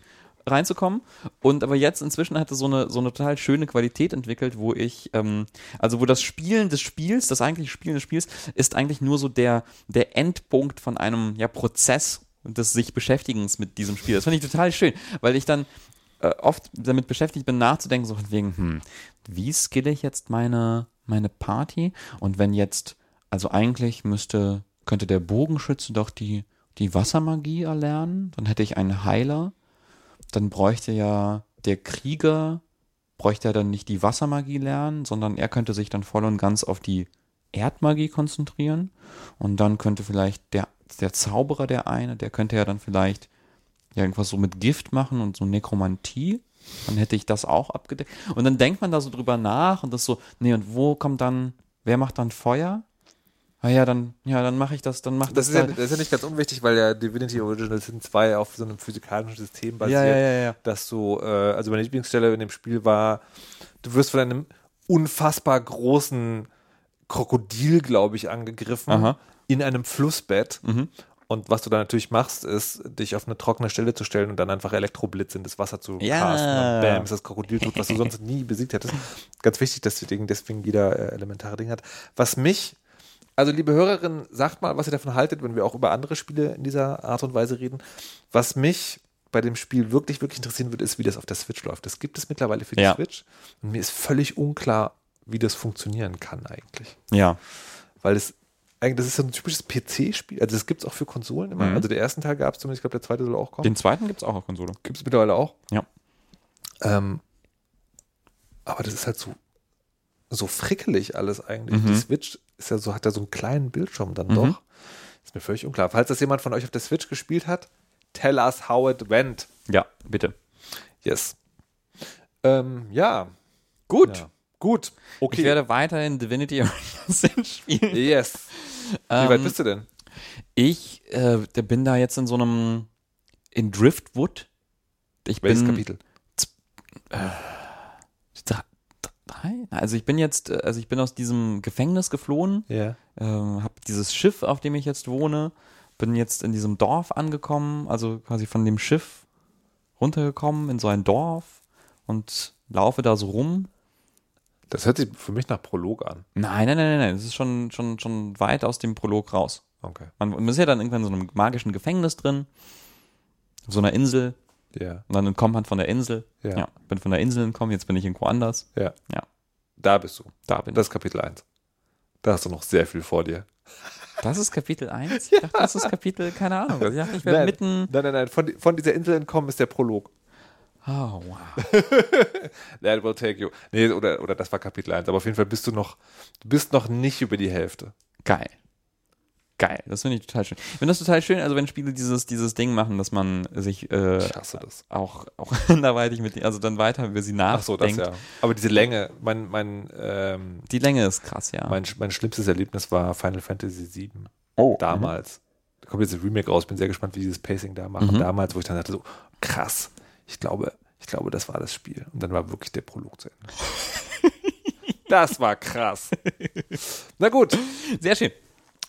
reinzukommen. Und aber jetzt inzwischen hat es so eine, so eine total schöne Qualität entwickelt, wo ich, ähm, also wo das Spielen des Spiels, das eigentliche Spielen des Spiels, ist eigentlich nur so der, der Endpunkt von einem ja, Prozess des sich Beschäftigens mit diesem Spiel. Das finde ich total schön, weil ich dann äh, oft damit beschäftigt bin, nachzudenken, so von wegen, hm, wie skille ich jetzt meine, meine Party? Und wenn jetzt, also eigentlich müsste, könnte der Bogenschütze doch die, die Wassermagie erlernen, dann hätte ich einen Heiler, dann bräuchte ja der Krieger, bräuchte er dann nicht die Wassermagie lernen, sondern er könnte sich dann voll und ganz auf die Erdmagie konzentrieren und dann könnte vielleicht der, der Zauberer der eine, der könnte ja dann vielleicht irgendwas so mit Gift machen und so Nekromantie, dann hätte ich das auch abgedeckt. Und dann denkt man da so drüber nach und das so, nee, und wo kommt dann, wer macht dann Feuer? Ah ja, dann, ja, dann mache ich das, dann macht Das das, ist, ja, da- das ist ja nicht ganz unwichtig, weil ja Divinity Original Sin 2 auf so einem physikalischen System basiert, Ja, ja, ja, ja. dass du, äh, also meine Lieblingsstelle in dem Spiel war, du wirst von einem unfassbar großen Krokodil, glaube ich, angegriffen Aha. in einem Flussbett. Mhm. Und was du dann natürlich machst, ist, dich auf eine trockene Stelle zu stellen und dann einfach Elektroblitz in das Wasser zu Ja. casten. Und bam, ist das Krokodil tot, was du sonst nie besiegt hättest. Ganz wichtig, dass deswegen, deswegen jeder äh, elementare Ding hat. Was mich, also liebe Hörerin, sagt mal, was ihr davon haltet, wenn wir auch über andere Spiele in dieser Art und Weise reden. Was mich bei dem Spiel wirklich, wirklich interessieren würde, ist, wie das auf der Switch läuft. Das gibt es mittlerweile für die Ja. Switch. Und mir ist völlig unklar, wie das funktionieren kann eigentlich ja. weil es eigentlich, das ist so ein typisches PC-Spiel. Also das gibt es auch für Konsolen immer. Mhm. Also der ersten Teil gab es zumindest, ich glaube, der zweite soll auch kommen. Den zweiten gibt's auch auf Konsole. Gibt es mittlerweile auch. Ja. Ähm, aber das ist halt so, so frickelig alles eigentlich. Mhm. Die Switch ist ja so, hat ja so einen kleinen Bildschirm dann Mhm. doch. Ist mir völlig unklar. Falls das jemand von euch auf der Switch gespielt hat, tell us how it went. Ja, bitte. Yes. Ähm, ja. Gut. Ja. Gut. Okay. Ich werde weiterhin Divinity Original Sin spielen. yes. Wie Ähm, weit bist du denn? Ich äh, bin da jetzt in so einem in Driftwood. Ich Welches bin Kapitel? Drei? Drei? Also ich bin jetzt, äh, also ich bin aus diesem Gefängnis geflohen, Ja. ähm, habe dieses Schiff, auf dem ich jetzt wohne, bin jetzt in diesem Dorf angekommen, also quasi von dem Schiff runtergekommen in so ein Dorf und laufe da so rum. Das hört sich für mich nach Prolog an. Nein, nein, nein, nein, nein, das ist schon, schon, schon weit aus dem Prolog raus. Okay. Man, man ist ja dann irgendwann in so einem magischen Gefängnis drin, auf so einer Insel, Ja. und dann entkommt man von der Insel. Ja. Ja, bin von der Insel entkommen, jetzt bin ich irgendwo anders. Ja. Ja. Da bist du. Da bin Das ist Kapitel 1. Da hast du noch sehr viel vor dir. ich. Das ist Kapitel 1? Ich dachte, das ist Kapitel, keine Ahnung. Ich dachte, ich wäre mitten. Nein, nein, nein. Von, von dieser Insel entkommen ist der Prolog. Oh, wow. That will take you. Nee, oder, oder das war Kapitel 1. Aber auf jeden Fall bist du noch, du bist noch nicht über die Hälfte. Geil. Geil, das finde ich total schön. Ich finde das total schön, also wenn Spiele dieses, dieses Ding machen, dass man sich äh, auch, auch anderweitig mit, also dann weiter über sie Ach so, das nachdenkt. ja. Aber diese Länge, mein, mein, ähm, Die Länge ist krass, ja. mein, mein schlimmstes Erlebnis war Final Fantasy VII. oh, Damals. Da kommt jetzt ein Remake raus. Bin sehr gespannt, wie die dieses Pacing da machen. Mhm. Damals, wo ich dann dachte, so, krass. Ich glaube, ich glaube, das war das Spiel. Und dann war wirklich der Prolog zu Ende. das war krass. Na gut. Sehr schön.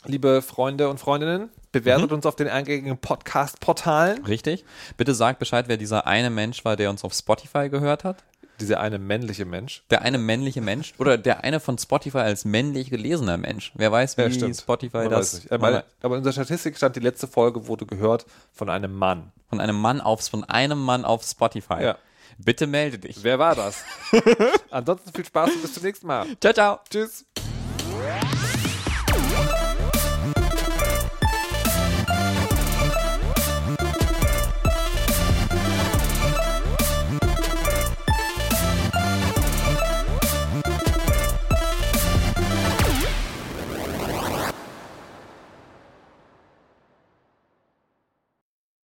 Liebe Freunde und Freundinnen, bewertet uns auf den eingängigen Podcast-Portalen. Richtig. Bitte sagt Bescheid, wer dieser eine Mensch war, der uns auf Spotify gehört hat. Dieser eine männliche Mensch. Der eine männliche Mensch oder der eine von Spotify als männlich gelesener Mensch. Wer weiß, wie Ja. Spotify Man das weiß nicht. Aber, aber in unserer Statistik stand, die letzte Folge wurde gehört von einem Mann. von einem Mann aufs, von einem Mann auf Spotify. Ja. Bitte melde dich. Wer war das? Ansonsten viel Spaß und bis zum nächsten Mal. Ciao, ciao. Tschüss.